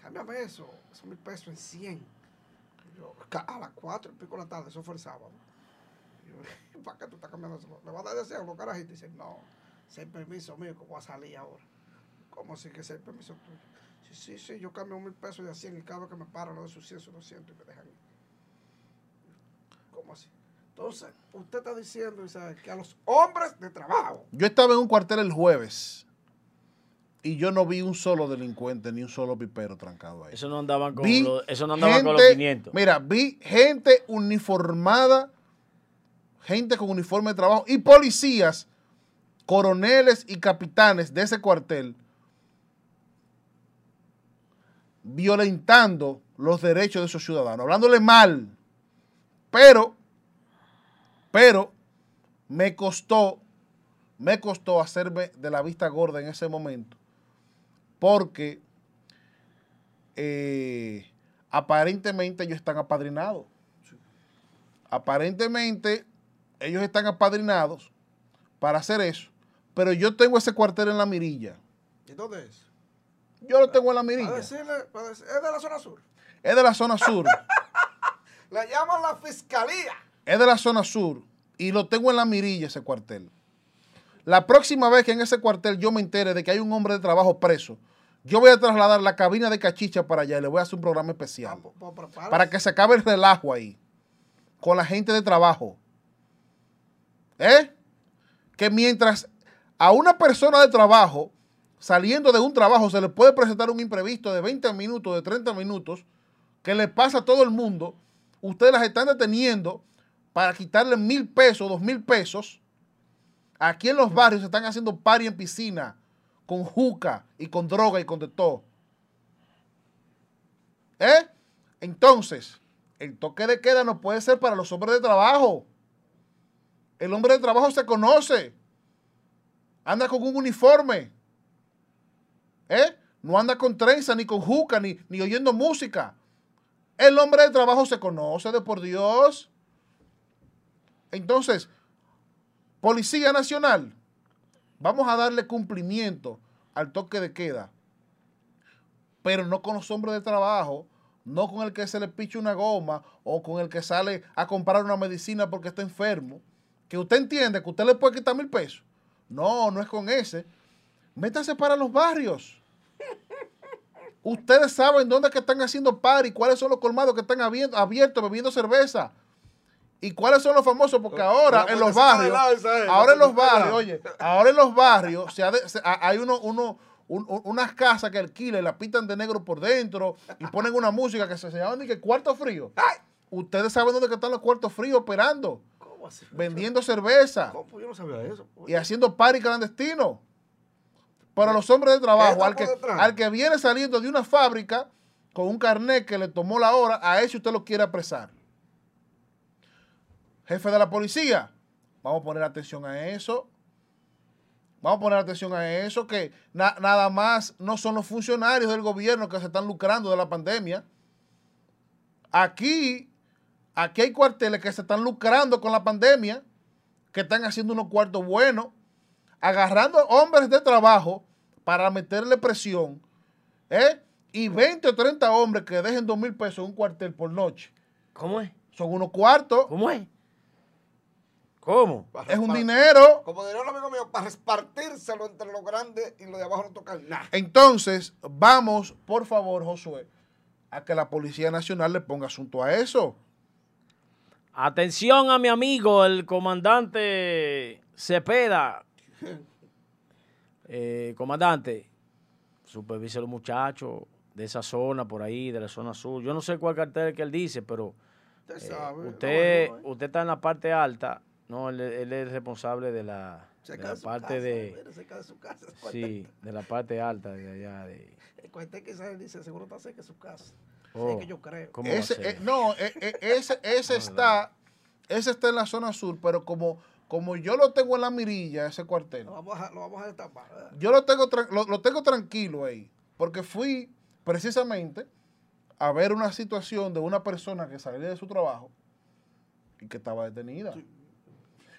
cámbiame eso, esos mil pesos en 100. Y yo, "Ca- a las 4 y pico de la tarde, eso fue el sábado. Y yo, [laughs] ¿para qué tú estás cambiando eso? ¿Le vas a dar deseo a los carajitos? Y dicen, no, ese permiso mío que voy a salir ahora. ¿Cómo así que ese es el permiso tuyo? Sí, sí, sí, yo cambio mil pesos de a 100 y cada vez que me paran lo de sus 100, sus 200 y me dejan ir. ¿Cómo así? Entonces, usted está diciendo Isabel, que a los hombres de trabajo, Yo estaba en un cuartel el jueves y yo no vi un solo delincuente ni un solo pipero trancado ahí. Eso no andaban con, Vi los, eso no andaban con los gente- 500. Mira, vi gente uniformada, gente con uniforme de trabajo y policías, coroneles y capitanes de ese cuartel violentando los derechos de esos ciudadanos, hablándole mal. Pero, pero, me costó, me costó hacerme de la vista gorda en ese momento, porque eh, aparentemente ellos están apadrinados. Aparentemente ellos están apadrinados para hacer eso, pero yo tengo ese cuartel en la mirilla. ¿y dónde es? Yo lo tengo en la mirilla. decirle, decir- es de la zona sur. Es de la zona sur. [laughs] Le llaman la fiscalía. es de la zona sur y lo tengo en la mirilla ese cuartel. La próxima vez que en ese cuartel yo me entere de que hay un hombre de trabajo preso, yo voy a trasladar la cabina de cachicha para allá y le voy a hacer un programa especial. Ah, pues, pues, prepárese. para que se acabe el relajo ahí con la gente de trabajo. ¿Eh? Que mientras a una persona de trabajo, saliendo de un trabajo, se le puede presentar un imprevisto de 20 minutos, de 30 minutos, que le pasa a todo el mundo, ustedes las están deteniendo para quitarle mil pesos, dos mil pesos. Aquí en los barrios se están haciendo party en piscina, con juca y con droga y con de todo. ¿Eh? Entonces, el toque de queda no puede ser para los hombres de trabajo. El hombre de trabajo se conoce. Anda con un uniforme. ¿Eh? No anda con trenza, ni con juca, ni, ni oyendo música. El hombre de trabajo se conoce de por Dios. Entonces, Policía Nacional, vamos a darle cumplimiento al toque de queda, pero no con los hombres de trabajo, no con el que se le picha una goma o con el que sale a comprar una medicina porque está enfermo, que usted entiende que usted le puede quitar mil pesos. No, no es con ese. Métase para los barrios. Ustedes saben dónde es que están haciendo party, cuáles son los colmados que están abier- abiertos bebiendo cerveza. ¿Y cuáles son los famosos? Porque ahora la en los barrios, ahora en los barrios, oye, ahora en los barrios se ha de- se- ha- hay uno, uno, un- un- unas casas que alquilan, la pintan de negro por dentro y ponen una música que se, se llama ni que cuarto frío. Ustedes saben dónde que están los cuartos fríos operando, Vendiendo cerveza ¿Cómo? Yo no sabía eso. y haciendo party clandestino. Para los hombres de trabajo, al que, al que viene saliendo de una fábrica con un carnet que le tomó la hora, a ese usted lo quiere apresar. Jefe de la policía, vamos a poner atención a eso. Vamos a poner atención a eso, que na- nada más no son los funcionarios del gobierno que se están lucrando de la pandemia. Aquí, aquí hay cuarteles que se están lucrando con la pandemia, que están haciendo unos cuartos buenos, agarrando hombres de trabajo para meterle presión, ¿eh? Y 20 o 30 hombres que dejen 2 mil pesos en un cuartel por noche. ¿Cómo es? Son unos cuartos, ¿Cómo es? ¿Cómo? Para es un dinero. Como diría un amigo mío, para repartírselo entre los grandes y los de abajo no tocan nada. Entonces, vamos, por favor, Josué, a que la Policía Nacional le ponga asunto a eso. Atención a mi amigo, el comandante Cepeda. [laughs] Eh, comandante, supervise a los muchachos de esa zona por ahí, de la zona sur. Yo no sé cuál cartel que él dice, pero Usted eh, sabe. usted, no, no, no. usted está en la parte alta. No, él, él es responsable de la, de parte casa, de... mire, cerca de su casa. Sí, de la parte alta de allá. De, [laughs] El cuartel que sale dice, seguro está cerca de su casa. Oh, Es que yo creo. ¿Cómo va a Ese, eh, no, eh, eh, ese, ese está, ese está en la zona sur, pero como, como yo lo tengo en la mirilla, ese cuartel, Lo vamos a, lo vamos a destapar. ¿verdad? yo lo tengo, tran- lo, lo tengo tranquilo ahí, porque fui precisamente a ver una situación de una persona que salía de su trabajo y que estaba detenida.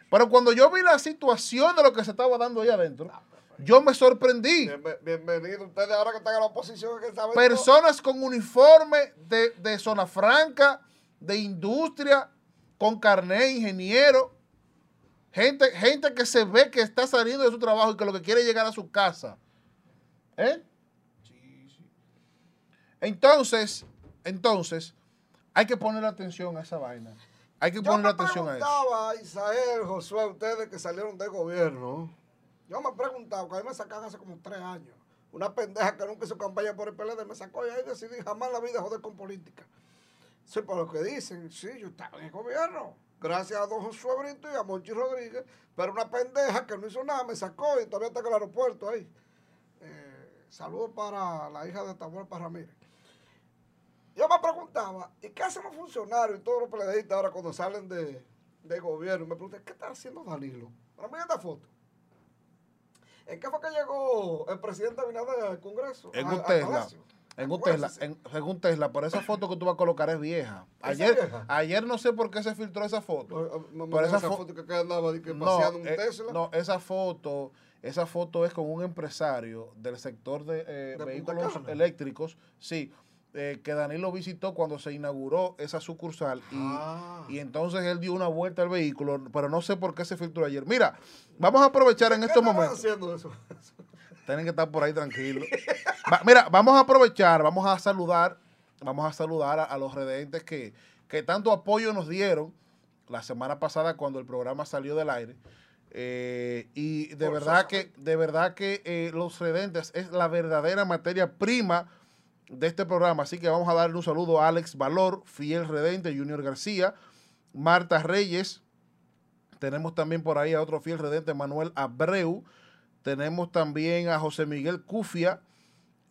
Pero cuando yo vi la situación de lo que se estaba dando ahí adentro, yo me sorprendí. Bien- bienvenido. Ustedes ahora que están en la oposición que saben Personas con uniforme de, de zona franca, de industria, con carnet, ingeniero. Gente, gente que se ve que está saliendo de su trabajo y que lo que quiere es llegar a su casa. ¿Eh? Entonces, entonces, hay que poner atención a esa vaina. Hay que Yo poner atención a eso. preguntaba, Isael, Josué, ustedes que salieron del gobierno, yo me preguntaba, que a mí me sacaron hace como tres años, una pendeja que nunca hizo campaña por el PLD, me sacó y ahí decidí jamás la vida joder con política. Sí, por lo que dicen, sí, yo estaba en el gobierno, gracias a don Josué y a Monchi Rodríguez, pero una pendeja que no hizo nada me sacó y todavía está en el aeropuerto ahí. Eh, saludos para la hija de Tabuelpa Ramírez. Yo me preguntaba, ¿y qué hacen los funcionarios y todos los PLDistas ahora cuando salen de, de gobierno? Me pregunté, ¿qué está haciendo Danilo? Ahora mira esta foto. ¿En qué fue que llegó el presidente Abinader al Congreso? En un Tesla. En un. Tesla, en, en un Tesla, pero esa foto que tú vas a colocar es vieja. ¿Esa Ayer, vieja? ayer no sé por qué se filtró esa foto. No, me Pero esa esa fo- foto que, andaba que No, paseando un eh, Tesla. no, esa foto, esa foto es con un empresario del sector de, eh, ¿De vehículos eléctricos, sí, eh, que Danilo visitó cuando se inauguró esa sucursal y, Ah. y entonces él dio una vuelta al vehículo, pero no sé por qué se filtró ayer. Mira, vamos a aprovechar en ¿Qué estos momentos. haciendo eso? Tienen que estar por ahí tranquilos. Va- mira, vamos a aprovechar, vamos a saludar, vamos a saludar a, a los redentes que, que tanto apoyo nos dieron la semana pasada cuando el programa salió del aire. Eh, y de verdad que, de verdad que eh, los redentes es la verdadera materia prima de este programa. Así que vamos a darle un saludo a Alex Valor, fiel redente, Junior García, Marta Reyes. Tenemos también por ahí a otro fiel redente, Manuel Abreu. Tenemos también a José Miguel Cufia.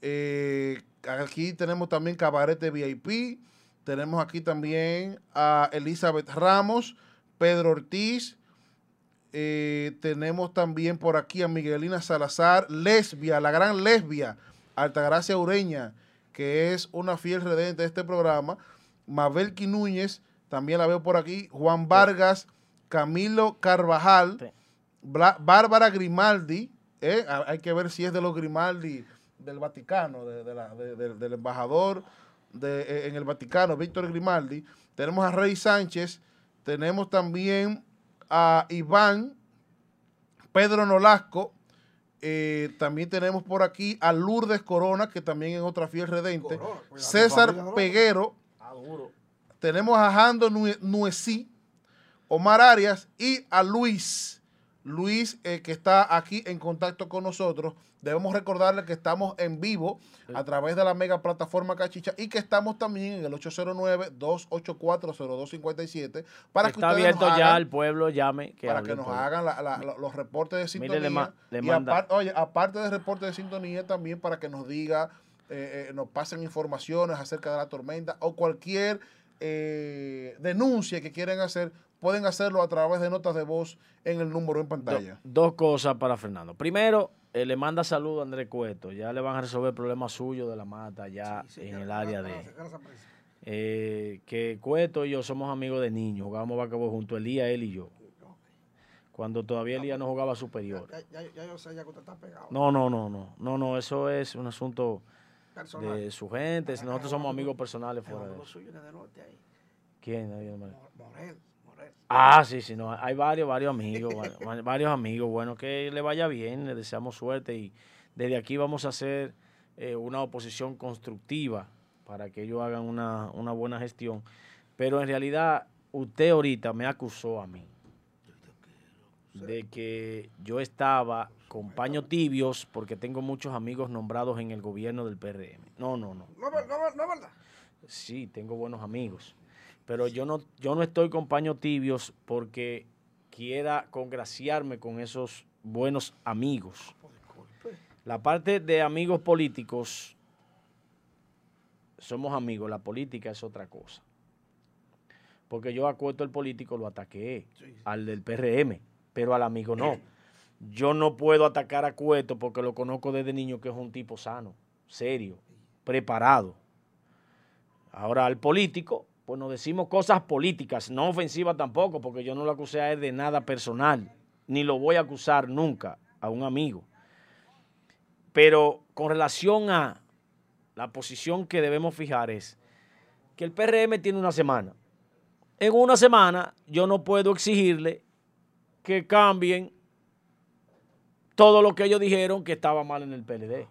Eh, aquí tenemos también Cabarete VIP. Tenemos aquí también a Elizabeth Ramos, Pedro Ortiz. Eh, tenemos también por aquí a Miguelina Salazar, lesbia, la gran lesbia, Altagracia Ureña, que es una fiel redente de este programa. Mabel Núñez, también la veo por aquí. Juan Vargas, Camilo Carvajal, Sí. Bárbara Grimaldi, ¿eh? Hay que ver si es de los Grimaldi del Vaticano, de- de la- de- de- del embajador de, eh, en el Vaticano, Víctor Grimaldi. Tenemos a Rey Sánchez, tenemos también a Iván, Pedro Nolasco, eh, también tenemos por aquí a Lourdes Corona, que también es otra fiel redente, Corona, César. Peguero, Ah, duro. tenemos a Jando Nue- Nuecí, Omar Arias y a Luis. Luis, eh, que está aquí en contacto con nosotros. Debemos recordarle que estamos en vivo a través de la mega plataforma Cachicha y que estamos también en el 809-284-0257 para que Está ustedes abierto nos ya hagan, al pueblo, llame. Que para que nos hagan la- la- la- los reportes de Mire, sintonía. le ma- le y aparte, oye, aparte de reportes de sintonía, también para que nos diga, eh, eh, nos pasen informaciones acerca de la tormenta o cualquier eh, denuncia que quieran hacer, pueden hacerlo a través de notas de voz en el número en Do- pantalla. dos cosas para Fernando. Primero, eh, le manda saludo a Andrés Cueto. Ya le van a resolver el problema suyo de la mata ya Sí, sí, en el área de... eh, que Cueto y yo somos amigos de niños. Jugábamos basquetbol junto, Elías, él y yo. Cuando todavía Elías no jugaba superior. Ya, ya, ya yo sé ya que usted está pegado. No, no, no, no. No, no, eso es un asunto Personal. de su gente. Nosotros somos amigos personales fuera de eso. suyo que de norte ahí. ¿Quién? Morel. Ah, sí, sí, no, hay varios, varios amigos, va- va- varios amigos, bueno, que le vaya bien, le deseamos suerte y desde aquí vamos a hacer eh, una oposición constructiva para que ellos hagan una, una buena gestión. Pero en realidad, usted ahorita me acusó a mí de que yo estaba con paños tibios porque tengo muchos amigos nombrados en el gobierno del PRM. No, no, no. No, no, no es verdad. Sí, tengo buenos amigos. Pero yo no, yo no estoy con paños tibios porque quiera congraciarme con esos buenos amigos. La parte de amigos políticos, somos amigos, la política es otra cosa. Porque yo a Cueto el político lo ataqué, al del PRM, pero al amigo no. Yo no puedo atacar a Cueto porque lo conozco desde niño que es un tipo sano, serio, preparado. Ahora al político, pues nos decimos cosas políticas, no ofensivas tampoco, porque yo no lo acusé a él de nada personal, ni lo voy a acusar nunca a un amigo. Pero con relación a la posición que debemos fijar es que el PRM tiene una semana. En una semana yo no puedo exigirle que cambien todo lo que ellos dijeron que estaba mal en el PLD.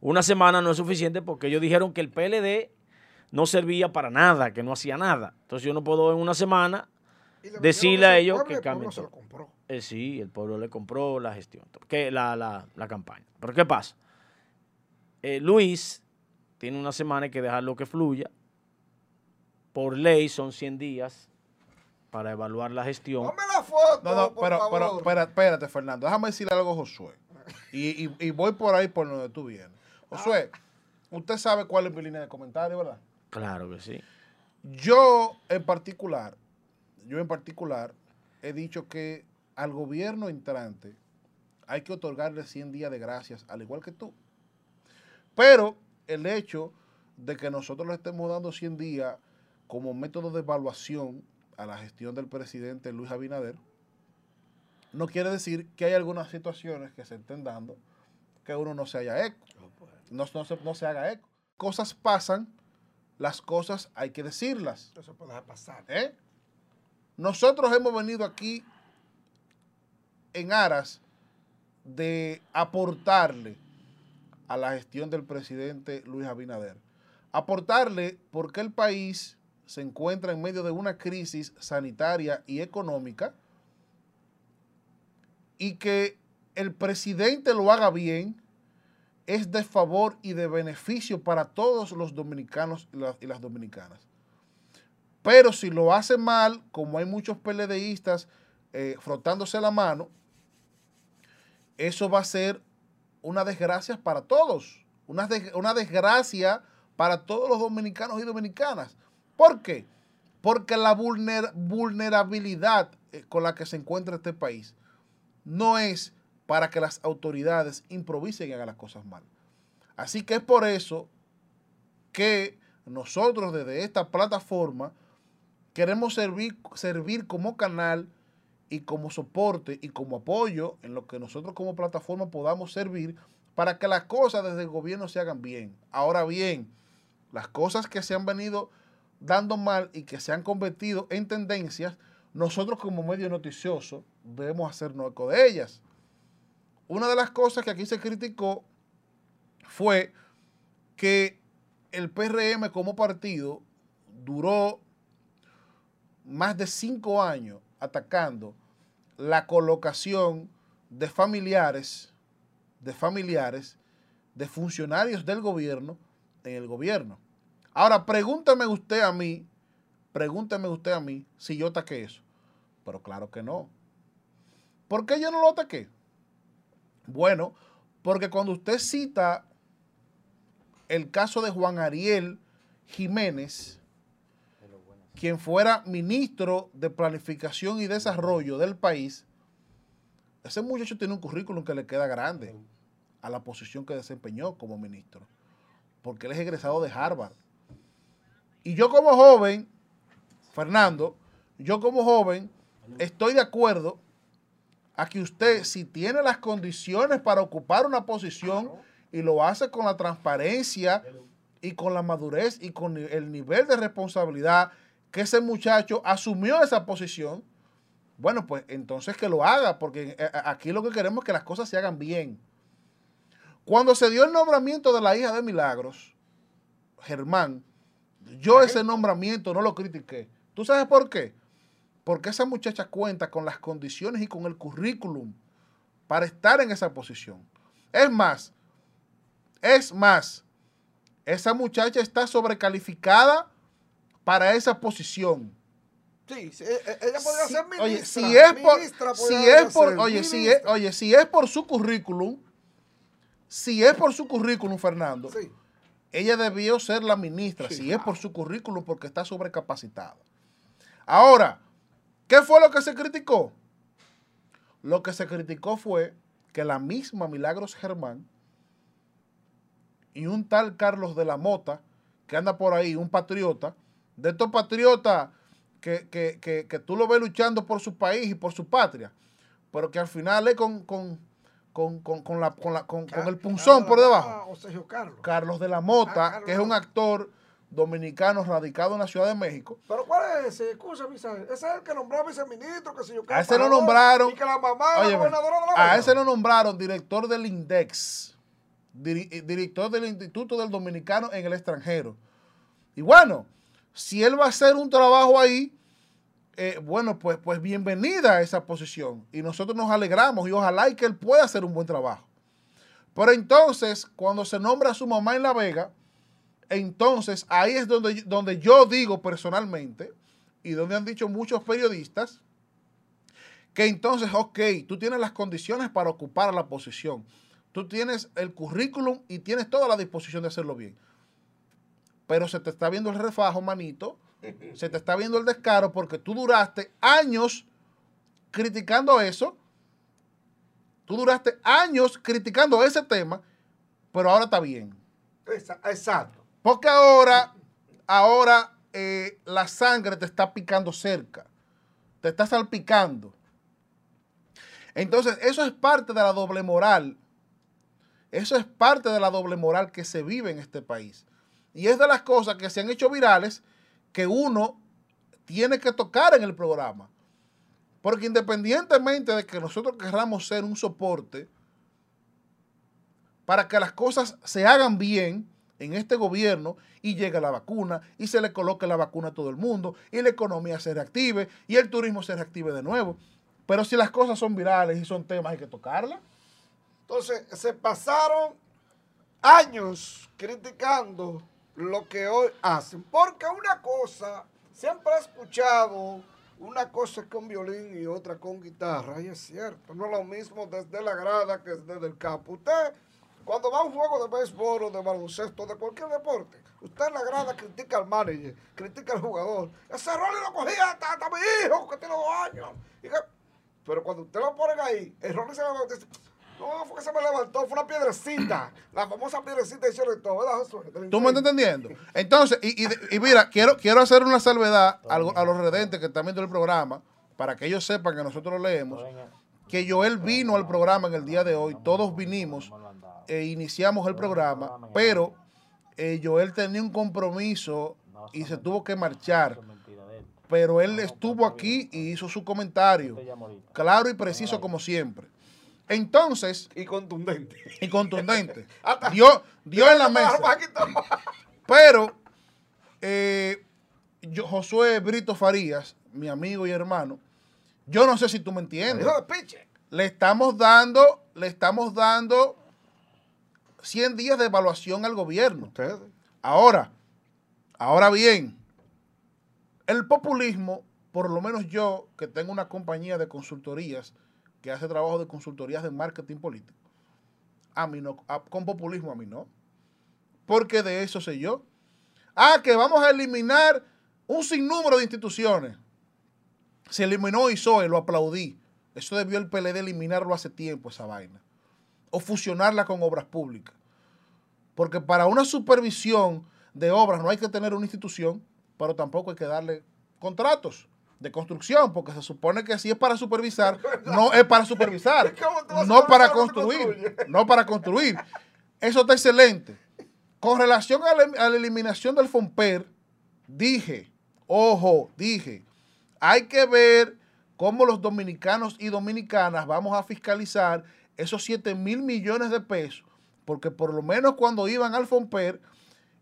Una semana no es suficiente porque ellos dijeron que el PLD no servía para nada, que no hacía nada. Entonces yo no puedo en una semana Y le decirle a ellos pueblo y que el pueblo cambien se lo todo. compró. Eh, sí, el pueblo le compró la gestión, que la, la- la campaña. Pero ¿qué pasa? Eh, Luis tiene una semana hay que dejarlo que fluya. Por ley son 100 días para evaluar la gestión. Ponme la foto, No, no, por pero, favor. pero espérate, Fernando. Déjame decirle algo a Josué. Y, y- y voy por ahí por donde tú vienes. Josué, usted sabe cuál es mi línea de comentario, ¿verdad? Claro que sí. Yo en particular, yo en particular, he dicho que al gobierno entrante hay que otorgarle 100 días de gracias, al igual que tú. Pero el hecho de que nosotros le estemos dando 100 días como método de evaluación a la gestión del presidente Luis Abinader, no quiere decir que hay algunas situaciones que se estén dando que uno no se haya eco, no, no se, no se haga eco. Cosas pasan, las cosas hay que decirlas. Eso puede dejar pasar. ¿eh? Nosotros hemos venido aquí en aras de aportarle a la gestión del presidente Luis Abinader. Aportarle porque el país se encuentra en medio de una crisis sanitaria y económica y que el presidente lo haga bien es de favor y de beneficio para todos los dominicanos y las, dominicanas. Pero si lo hace mal, como hay muchos PLDistas eh, frotándose la mano, eso va a ser una desgracia para todos. Una, des- una desgracia para todos los dominicanos y dominicanas. ¿Por qué? Porque la vulner- vulnerabilidad eh, con la que se encuentra este país no es para que las autoridades improvisen y hagan las cosas mal. Así que es por eso que nosotros desde esta plataforma queremos servir, servir como canal y como soporte y como apoyo en lo que nosotros como plataforma podamos servir para que las cosas desde el gobierno se hagan bien. Ahora bien, las cosas que se han venido dando mal y que se han convertido en tendencias, nosotros como medio noticioso debemos hacernos eco de ellas. Una de las cosas que aquí se criticó fue que el PRM como partido duró más de cinco años atacando la colocación de familiares, de familiares, de funcionarios del gobierno en el gobierno. Ahora, pregúntame usted a mí, pregúntame usted a mí si yo ataqué eso. Pero claro que no. ¿Por qué yo no lo ataqué? Bueno, porque cuando usted cita el caso de Juan Ariel Jiménez, quien fuera ministro de Planificación y Desarrollo del país, ese muchacho tiene un currículum que le queda grande a la posición que desempeñó como ministro, porque él es egresado de Harvard. Y yo como joven, Fernando, yo como joven, estoy de acuerdo a que usted, si tiene las condiciones para ocupar una posición y lo hace con la transparencia y con la madurez y con el nivel de responsabilidad que ese muchacho asumió esa posición, bueno, pues entonces que lo haga, porque eh, aquí lo que queremos es que las cosas se hagan bien. Cuando se dio el nombramiento de la hija de Milagros, Germán, yo ese nombramiento no lo critiqué. ¿Tú sabes por qué? Porque esa muchacha cuenta con las condiciones y con el currículum para estar en esa posición. Es más, es más, esa muchacha está sobrecalificada para esa posición. Sí, e- e- ella podría Si- ser ministra. oye, si es por, si es oye, si es, ministra. oye, si es por su currículum, si es por su currículum, Fernando, Sí. ella debió ser la ministra, Sí, si es por su currículum, porque está sobrecapacitada. Ahora, ¿qué fue lo que se criticó? Lo que se criticó fue que la misma Milagros Germán y un tal Carlos de la Mota, que anda por ahí, un patriota, de estos patriotas que, que- que- que tú lo ves luchando por su país y por su patria, pero que al final es con, con, con, con- con la, con, la- con- con el punzón por debajo. O Sergio Carlos. Carlos de la Mota, Ah, que es un actor dominicano radicado en la Ciudad de México. Pero ¿cuál es ese? Escucha, Misael. Ese es el que nombró a viceministro, que si yo A ese lo nombraron. Y que la mamá la gobernadora de la a ese lo nombraron director del INDEX, eh, director del Instituto del Dominicano en el extranjero. Y bueno, si él va a hacer un trabajo ahí, eh, bueno, pues, pues bienvenida a esa posición. Y nosotros nos alegramos y ojalá y que él pueda hacer un buen trabajo. Pero entonces, cuando se nombra a su mamá en La Vega, entonces ahí es donde, donde yo digo personalmente, y donde han dicho muchos periodistas, que entonces, ok, tú tienes las condiciones para ocupar la posición. Tú tienes el currículum y tienes toda la disposición de hacerlo bien. Pero se te está viendo el refajo, manito. Se te está viendo el descaro porque tú duraste años criticando eso. Tú duraste años criticando ese tema, pero ahora está bien. Exacto. Porque ahora, ahora eh, la sangre te está picando cerca, te está salpicando. Entonces, eso es parte de la doble moral. Eso es parte de la doble moral que se vive en este país. Y es de las cosas que se han hecho virales que uno tiene que tocar en el programa. Porque independientemente de que nosotros querramos ser un soporte para que las cosas se hagan bien en este gobierno y llegue la vacuna y se le coloque la vacuna a todo el mundo y la economía se reactive y el turismo se reactive de nuevo. Pero si las cosas son virales y son temas, hay que tocarlas. Entonces, se pasaron años criticando lo que hoy hacen. Porque una cosa, siempre he escuchado, una cosa es con violín y otra con guitarra, y es cierto, no es lo mismo desde la grada que desde el campo. Usted, cuando va a un juego de béisbol o de baloncesto, de cualquier deporte, usted en la grada critica al manager, critica al jugador. Ese rol lo cogía hasta, hasta mi hijo, que tiene dos años. Y que- pero cuando usted lo ponen ahí, el Ronnie se levantó y dice, no, fue que se me levantó, fue una piedrecita. La famosa piedrecita y sobre todo, ¿verdad, Josué? ¿Tú me estás entendiendo? Entonces, y, y- y mira, quiero, quiero hacer una salvedad a, a los redentes que están viendo el programa, para que ellos sepan que nosotros lo leemos, que Joel vino al programa en el día de hoy, todos vinimos e iniciamos el programa, pero eh, Joel tenía un compromiso y se tuvo que marchar, pero él estuvo aquí y hizo su comentario, claro y preciso como siempre. Entonces, Y contundente. y contundente, [laughs] dio, dio en la mesa. Pero eh, yo, Josué Brito Farías, mi amigo y hermano, yo no sé si tú me entiendes. Le estamos dando, le estamos dando 100 días de evaluación al gobierno. Ustedes. Ahora, ahora bien, el populismo, por lo menos yo, que tengo una compañía de consultorías que hace trabajo de consultorías de marketing político, a mí no, a- con populismo a mí no. Porque de eso sé yo. Ah, que vamos a eliminar un sinnúmero de instituciones. Se eliminó ISOE, lo aplaudí. Eso debió el PLD eliminarlo hace tiempo, esa vaina. O fusionarla con obras públicas. Porque para una supervisión de obras no hay que tener una institución, pero tampoco hay que darle contratos de construcción, porque se supone que si es para supervisar, [laughs] no es para supervisar, [laughs] ¿Cómo tú vas a no para construir, no para construir. Eso está excelente. Con relación a la, a la eliminación del FOMPER, dije, ojo, dije, hay que ver cómo los dominicanos y dominicanas vamos a fiscalizar esos 7 mil millones de pesos, porque por lo menos cuando iban al FOMPER,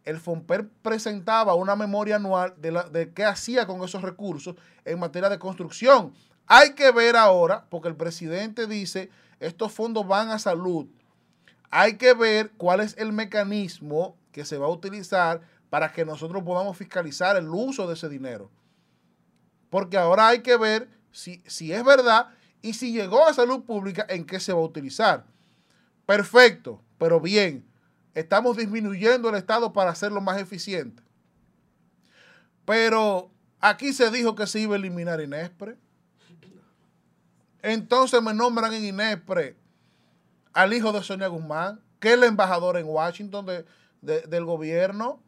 el FOMPER presentaba una memoria anual de, la- de qué hacía con esos recursos en materia de construcción. Hay que ver ahora, porque el presidente dice, estos fondos van a salud. Hay que ver cuál es el mecanismo que se va a utilizar para que nosotros podamos fiscalizar el uso de ese dinero. Porque ahora hay que ver si, si es verdad y si llegó a salud pública, en qué se va a utilizar. Perfecto, pero bien, estamos disminuyendo el Estado para hacerlo más eficiente. Pero aquí se dijo que se iba a eliminar Inespre. Entonces me nombran en Inespre al hijo de Sonia Guzmán, que es el embajador en Washington de- del gobierno.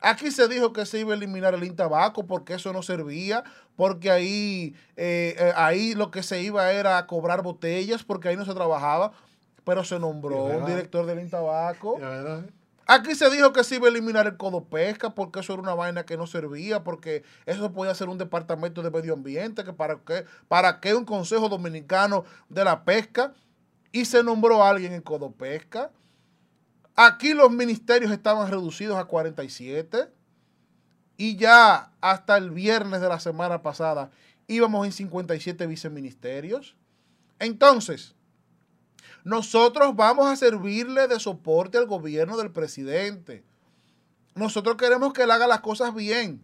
Aquí se dijo que se iba a eliminar el intabaco porque eso no servía, porque ahí, eh, eh, ahí lo que se iba era a cobrar botellas, porque ahí no se trabajaba, pero se nombró un director del intabaco. Aquí se dijo que se iba a eliminar el codo pesca porque eso era una vaina que no servía, porque eso podía ser un departamento de medio ambiente, que para qué, para qué un consejo dominicano de la pesca, y se nombró alguien en codo pesca. Aquí los ministerios estaban reducidos a 47 y ya hasta el viernes de la semana pasada íbamos en 57 viceministerios. Entonces, nosotros vamos a servirle de soporte al gobierno del presidente. Nosotros queremos que él haga las cosas bien,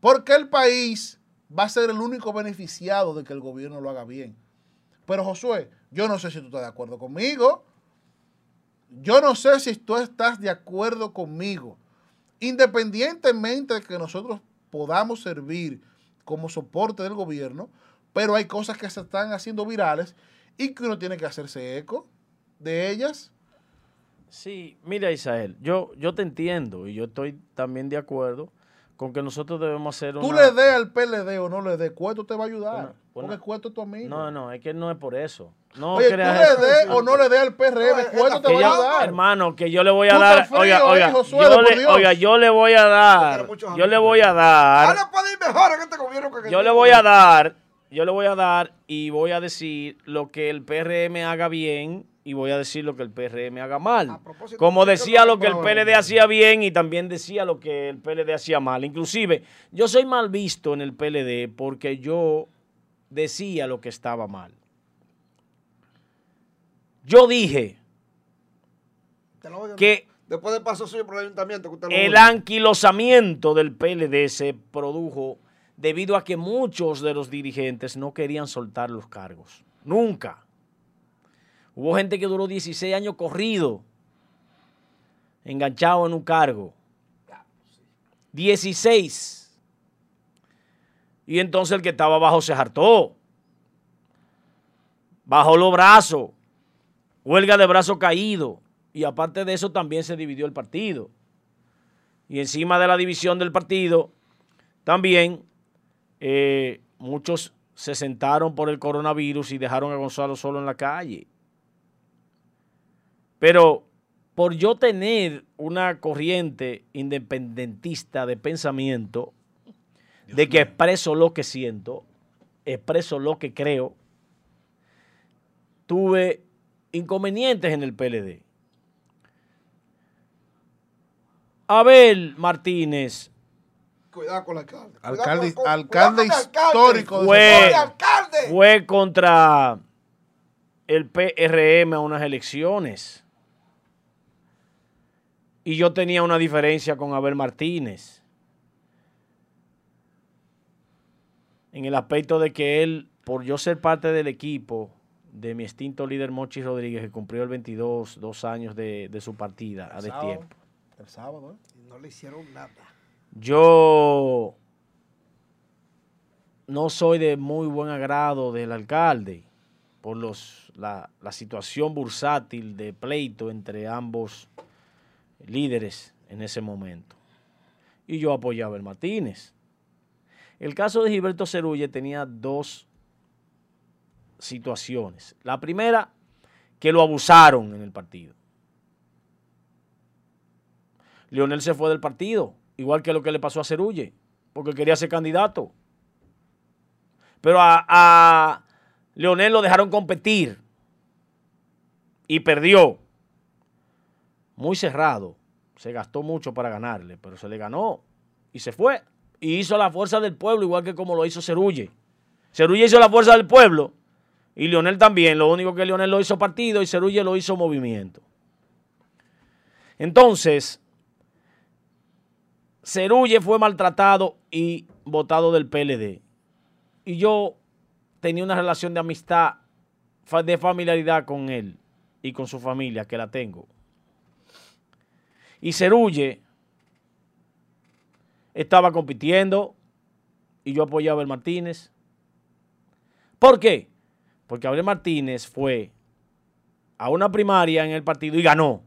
porque el país va a ser el único beneficiado de que el gobierno lo haga bien. Pero Josué, yo no sé si tú estás de acuerdo conmigo. Yo no sé si tú estás de acuerdo conmigo. Independientemente de que nosotros podamos servir como soporte del gobierno, pero hay cosas que se están haciendo virales y que uno tiene que hacerse eco de ellas. Sí, mira Isael, yo, yo te entiendo y yo estoy también de acuerdo con que nosotros debemos hacer Tú una... le des al PLD o no le des, Cueto te va a ayudar. Una- porque Cueto es tu amigo. No, no, es que no es por eso. No Oye, tú creas le eso. des o no le des al PRM, Cueto te Que va a ayudar. hermano, que yo le voy a Tú dar, frío oiga, ahí, oiga, yo le, oiga, yo le voy a dar, yo le voy a dar, Ahora puede ir mejor en este gobierno que yo le voy a dar, yo le voy a dar y voy a decir lo que el PRM haga bien y voy a decir lo que el PRM haga mal. Como ¿por qué decía lo que el PLD hacía bien y también decía lo que el PLD hacía mal. Inclusive, yo soy mal visto en el PLD porque yo decía lo que estaba mal. Yo dije que Después del paso suyo por el ayuntamiento, que usted lo el anquilosamiento del PLD se produjo debido a que muchos de los dirigentes no querían soltar los cargos. Nunca. Hubo gente que duró 16 años corrido, enganchado en un cargo. 16. Y entonces el que estaba abajo se hartó. Bajó los brazos. Huelga de brazo caído. Y aparte de eso también se dividió el partido. Y encima de la división del partido, también eh, muchos se sentaron por el coronavirus y dejaron a Gonzalo solo en la calle. Pero por yo tener una corriente independentista de pensamiento, de que expreso lo que siento, expreso lo que creo, tuve inconvenientes en el PLD. Abel Martínez Cuidado con el alcalde. Con- histórico Fue- fue contra el PRM a unas elecciones. Y yo tenía una diferencia con Abel Martínez. En el aspecto de que él, por yo ser parte del equipo de mi extinto líder Mochi Rodríguez, que cumplió el 22, dos años de, de su partida a El destiempo. sábado. El sábado, ¿eh? No le hicieron nada. Yo no soy de muy buen agrado del alcalde por los, la, la situación bursátil de pleito entre ambos líderes en ese momento. Y yo apoyaba a el Martínez. El caso de Gilberto Cerulle tenía dos situaciones. La primera, que lo abusaron en el partido. Leonel se fue del partido, igual que lo que le pasó a Cerulle, porque quería ser candidato. Pero a, Leonel lo dejaron competir y perdió. Muy cerrado. Se gastó mucho para ganarle, pero se le ganó y se fue. Y hizo la fuerza del pueblo, igual que como lo hizo Cerulle. Cerulle hizo la fuerza del pueblo y Leonel también. Lo único que Leonel lo hizo partido y Cerulle lo hizo movimiento. Entonces, Cerulle fue maltratado y votado del PLD. Y yo tenía una relación de amistad, de familiaridad con él y con su familia, que la tengo. Y Cerulle estaba compitiendo y yo apoyaba a Abel Martínez. ¿Por qué? Porque Abel Martínez fue a una primaria en el partido y ganó.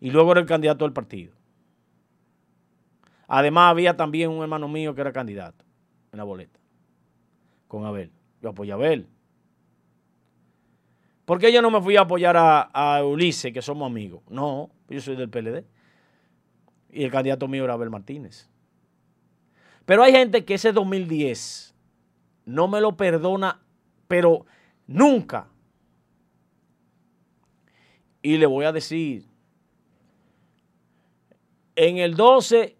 Y luego era el candidato del partido. Además, había también un hermano mío que era candidato en la boleta, con Abel. Yo apoyé a Abel. ¿Por qué yo no me fui a apoyar a, a Ulises, que somos amigos? No, yo soy del PLD. Y el candidato mío era Abel Martínez. Pero hay gente que ese 2010 no me lo perdona, pero nunca. Y le voy a decir, en el 12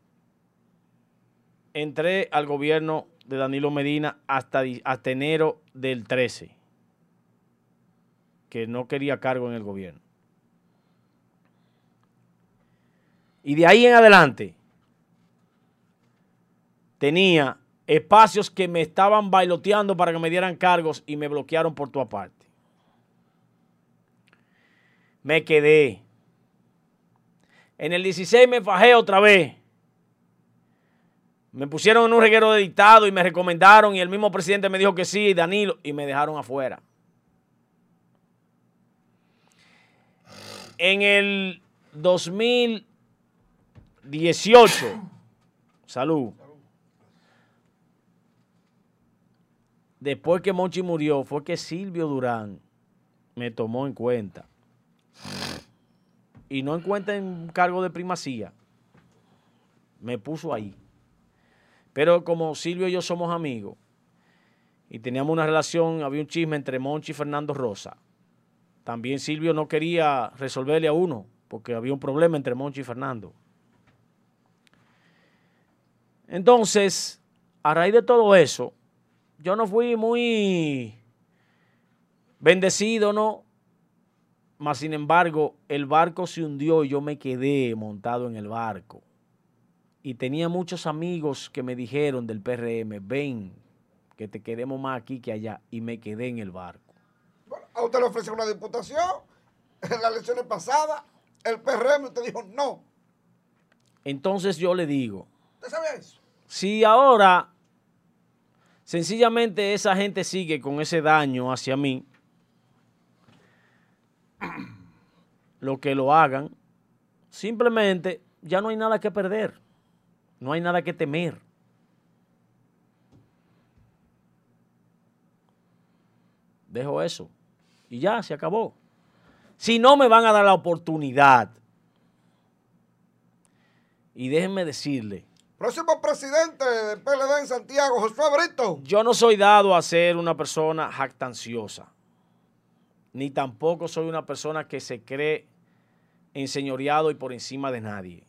entré al gobierno de Danilo Medina hasta, hasta enero del 13, que no quería cargo en el gobierno. Y de ahí en adelante tenía espacios que me estaban bailoteando para que me dieran cargos y me bloquearon por tu aparte. Me quedé. En el 16 me fajé otra vez. Me pusieron en un reguero de dictado y me recomendaron y el mismo presidente me dijo que sí, Danilo, y me dejaron afuera. En el 2018, salud, después que Monchi murió, fue que Silvio Durán me tomó en cuenta. Y no en cuenta en cargo de primacía. Me puso ahí. Pero como Silvio y yo somos amigos y teníamos una relación, había un chisme entre Monchi y Fernando Rosa. También Silvio no quería resolverle a uno porque había un problema entre Monchi y Fernando. Entonces, a raíz de todo eso, yo no fui muy bendecido, ¿no? Mas, sin embargo, el barco se hundió y yo me quedé montado en el barco. Y tenía muchos amigos que me dijeron del PRM, ven, que te queremos más aquí que allá. Y me quedé en el barco. Bueno, a usted le ofreció una diputación en las elecciones pasadas. El PRM, usted dijo no. Entonces yo le digo, ¿Usted sabía eso? Si ahora sencillamente esa gente sigue con ese daño hacia mí, [clears throat] lo que lo hagan, simplemente ya no hay nada que perder, no hay nada que temer. Dejo eso y ya se acabó. Si no me van a dar la oportunidad, y déjenme decirle, Próximo presidente del PLD en Santiago, Josué Brito. yo no soy dado a ser una persona jactanciosa, ni tampoco soy una persona que se cree enseñoreado y por encima de nadie.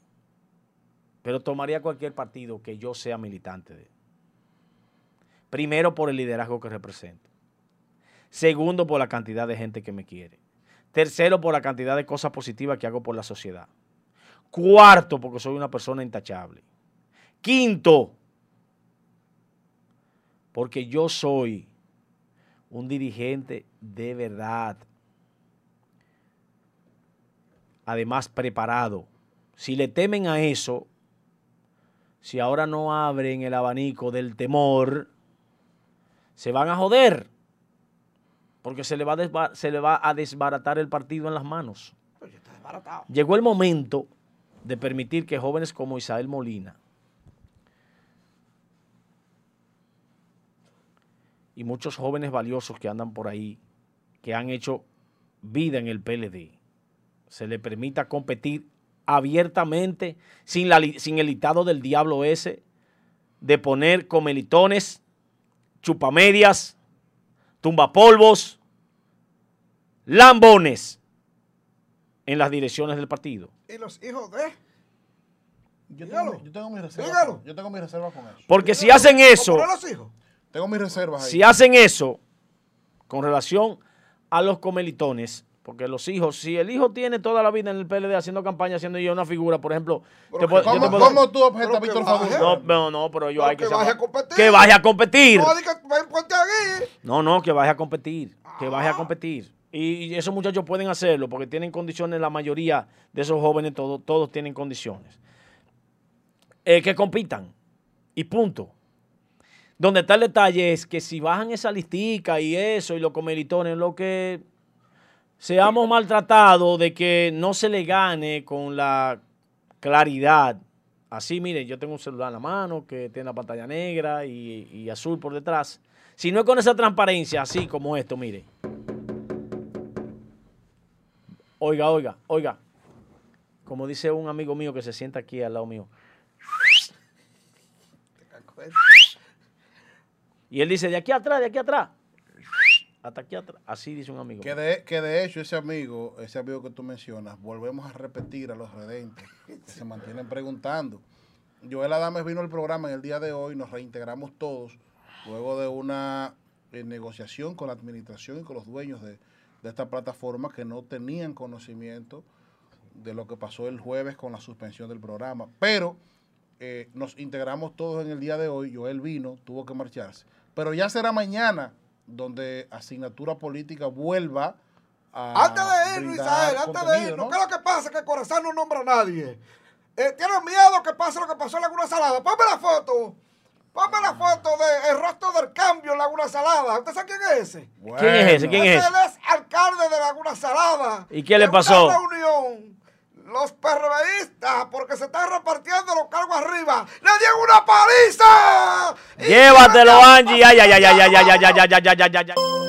Pero tomaría cualquier partido que yo sea militante de. Primero por el liderazgo que represento. Segundo por la cantidad de gente que me quiere. Tercero por la cantidad de cosas positivas que hago por la sociedad. Cuarto porque soy una persona intachable. Quinto, porque yo soy un dirigente de verdad. Además, preparado. Si le temen a eso, si ahora no abren el abanico del temor, se van a joder. Porque se le va a, desba- se le va a desbaratar el partido en las manos. Llegó el momento de permitir que jóvenes como Isael Molina y muchos jóvenes valiosos que andan por ahí, que han hecho vida en el PLD, se le permita competir abiertamente, sin, la sin el litado del diablo ese, de poner comelitones, chupamedias, tumbapolvos, lambones en las direcciones del partido. Y los hijos de. Yo Dígalo. tengo, yo tengo mis reservas. Yo tengo mis reservas con eso. Porque si hacen eso, ¿Cómo los hijos? Tengo mis reservas ahí. si hacen eso con relación a los comelitones, porque los hijos, si el hijo tiene toda la vida en el PLD haciendo campaña, haciendo ya una figura, por ejemplo, Pero te puedo- yo ¿Cómo, te puedo- cómo tú objetas Víctor. Fagundes? no, no, no, pero yo Pero hay que que saber- vaya a competir. que vaya a competir. No, que. No, no, que vaya a competir, que vaya Ah. a competir. Y, y esos muchachos pueden hacerlo porque tienen condiciones, la mayoría de esos jóvenes, todo- todos tienen condiciones. Eh, que compitan. Y punto. Donde está el detalle es que si bajan esa listica y eso y los comelitones, lo que seamos maltratados de que no se le gane con la claridad Así, mire, yo tengo un celular en la mano que tiene la pantalla negra y, y azul por detrás. Si no es con esa transparencia, así como esto, mire. Oiga, oiga, oiga. Como dice un amigo mío que se sienta aquí al lado mío. Y él dice, de aquí atrás, de aquí atrás. Hasta aquí atrás. Así dice un amigo. Que de, que de hecho ese amigo, ese amigo que tú mencionas, volvemos a repetir a los redentes que se mantienen preguntando. Joel Adames vino al programa en el día de hoy, nos reintegramos todos, luego de una eh, negociación con la administración y con los dueños de, de esta plataforma que no tenían conocimiento de lo que pasó el jueves con la suspensión del programa. Pero eh, nos integramos todos en el día de hoy. Joel vino, tuvo que marcharse. Pero ya será mañana donde asignatura política vuelva a. Antes de ir, Misael, antes de contenido, ir, ¿no? ¿qué es lo que pasa? Que Corazán no nombra a nadie. Eh, ¿Tienen miedo que pase lo que pasó en Laguna Salada? Ponme la foto. Ponme la foto del rostro del cambio en Laguna Salada. ¿Usted sabe quién es ese? ¿Quién es ese? ¿Quién es ese? él es alcalde de Laguna Salada. ¿Y qué le En pasó? una reunión, los perreístas, porque se están repartiendo los cargos arriba, le dieron una paliza. Llévatelo, Angie. Ay, ay, ay, ay, ay, ay, ay, ay, ay, ay, ay, ay, ay.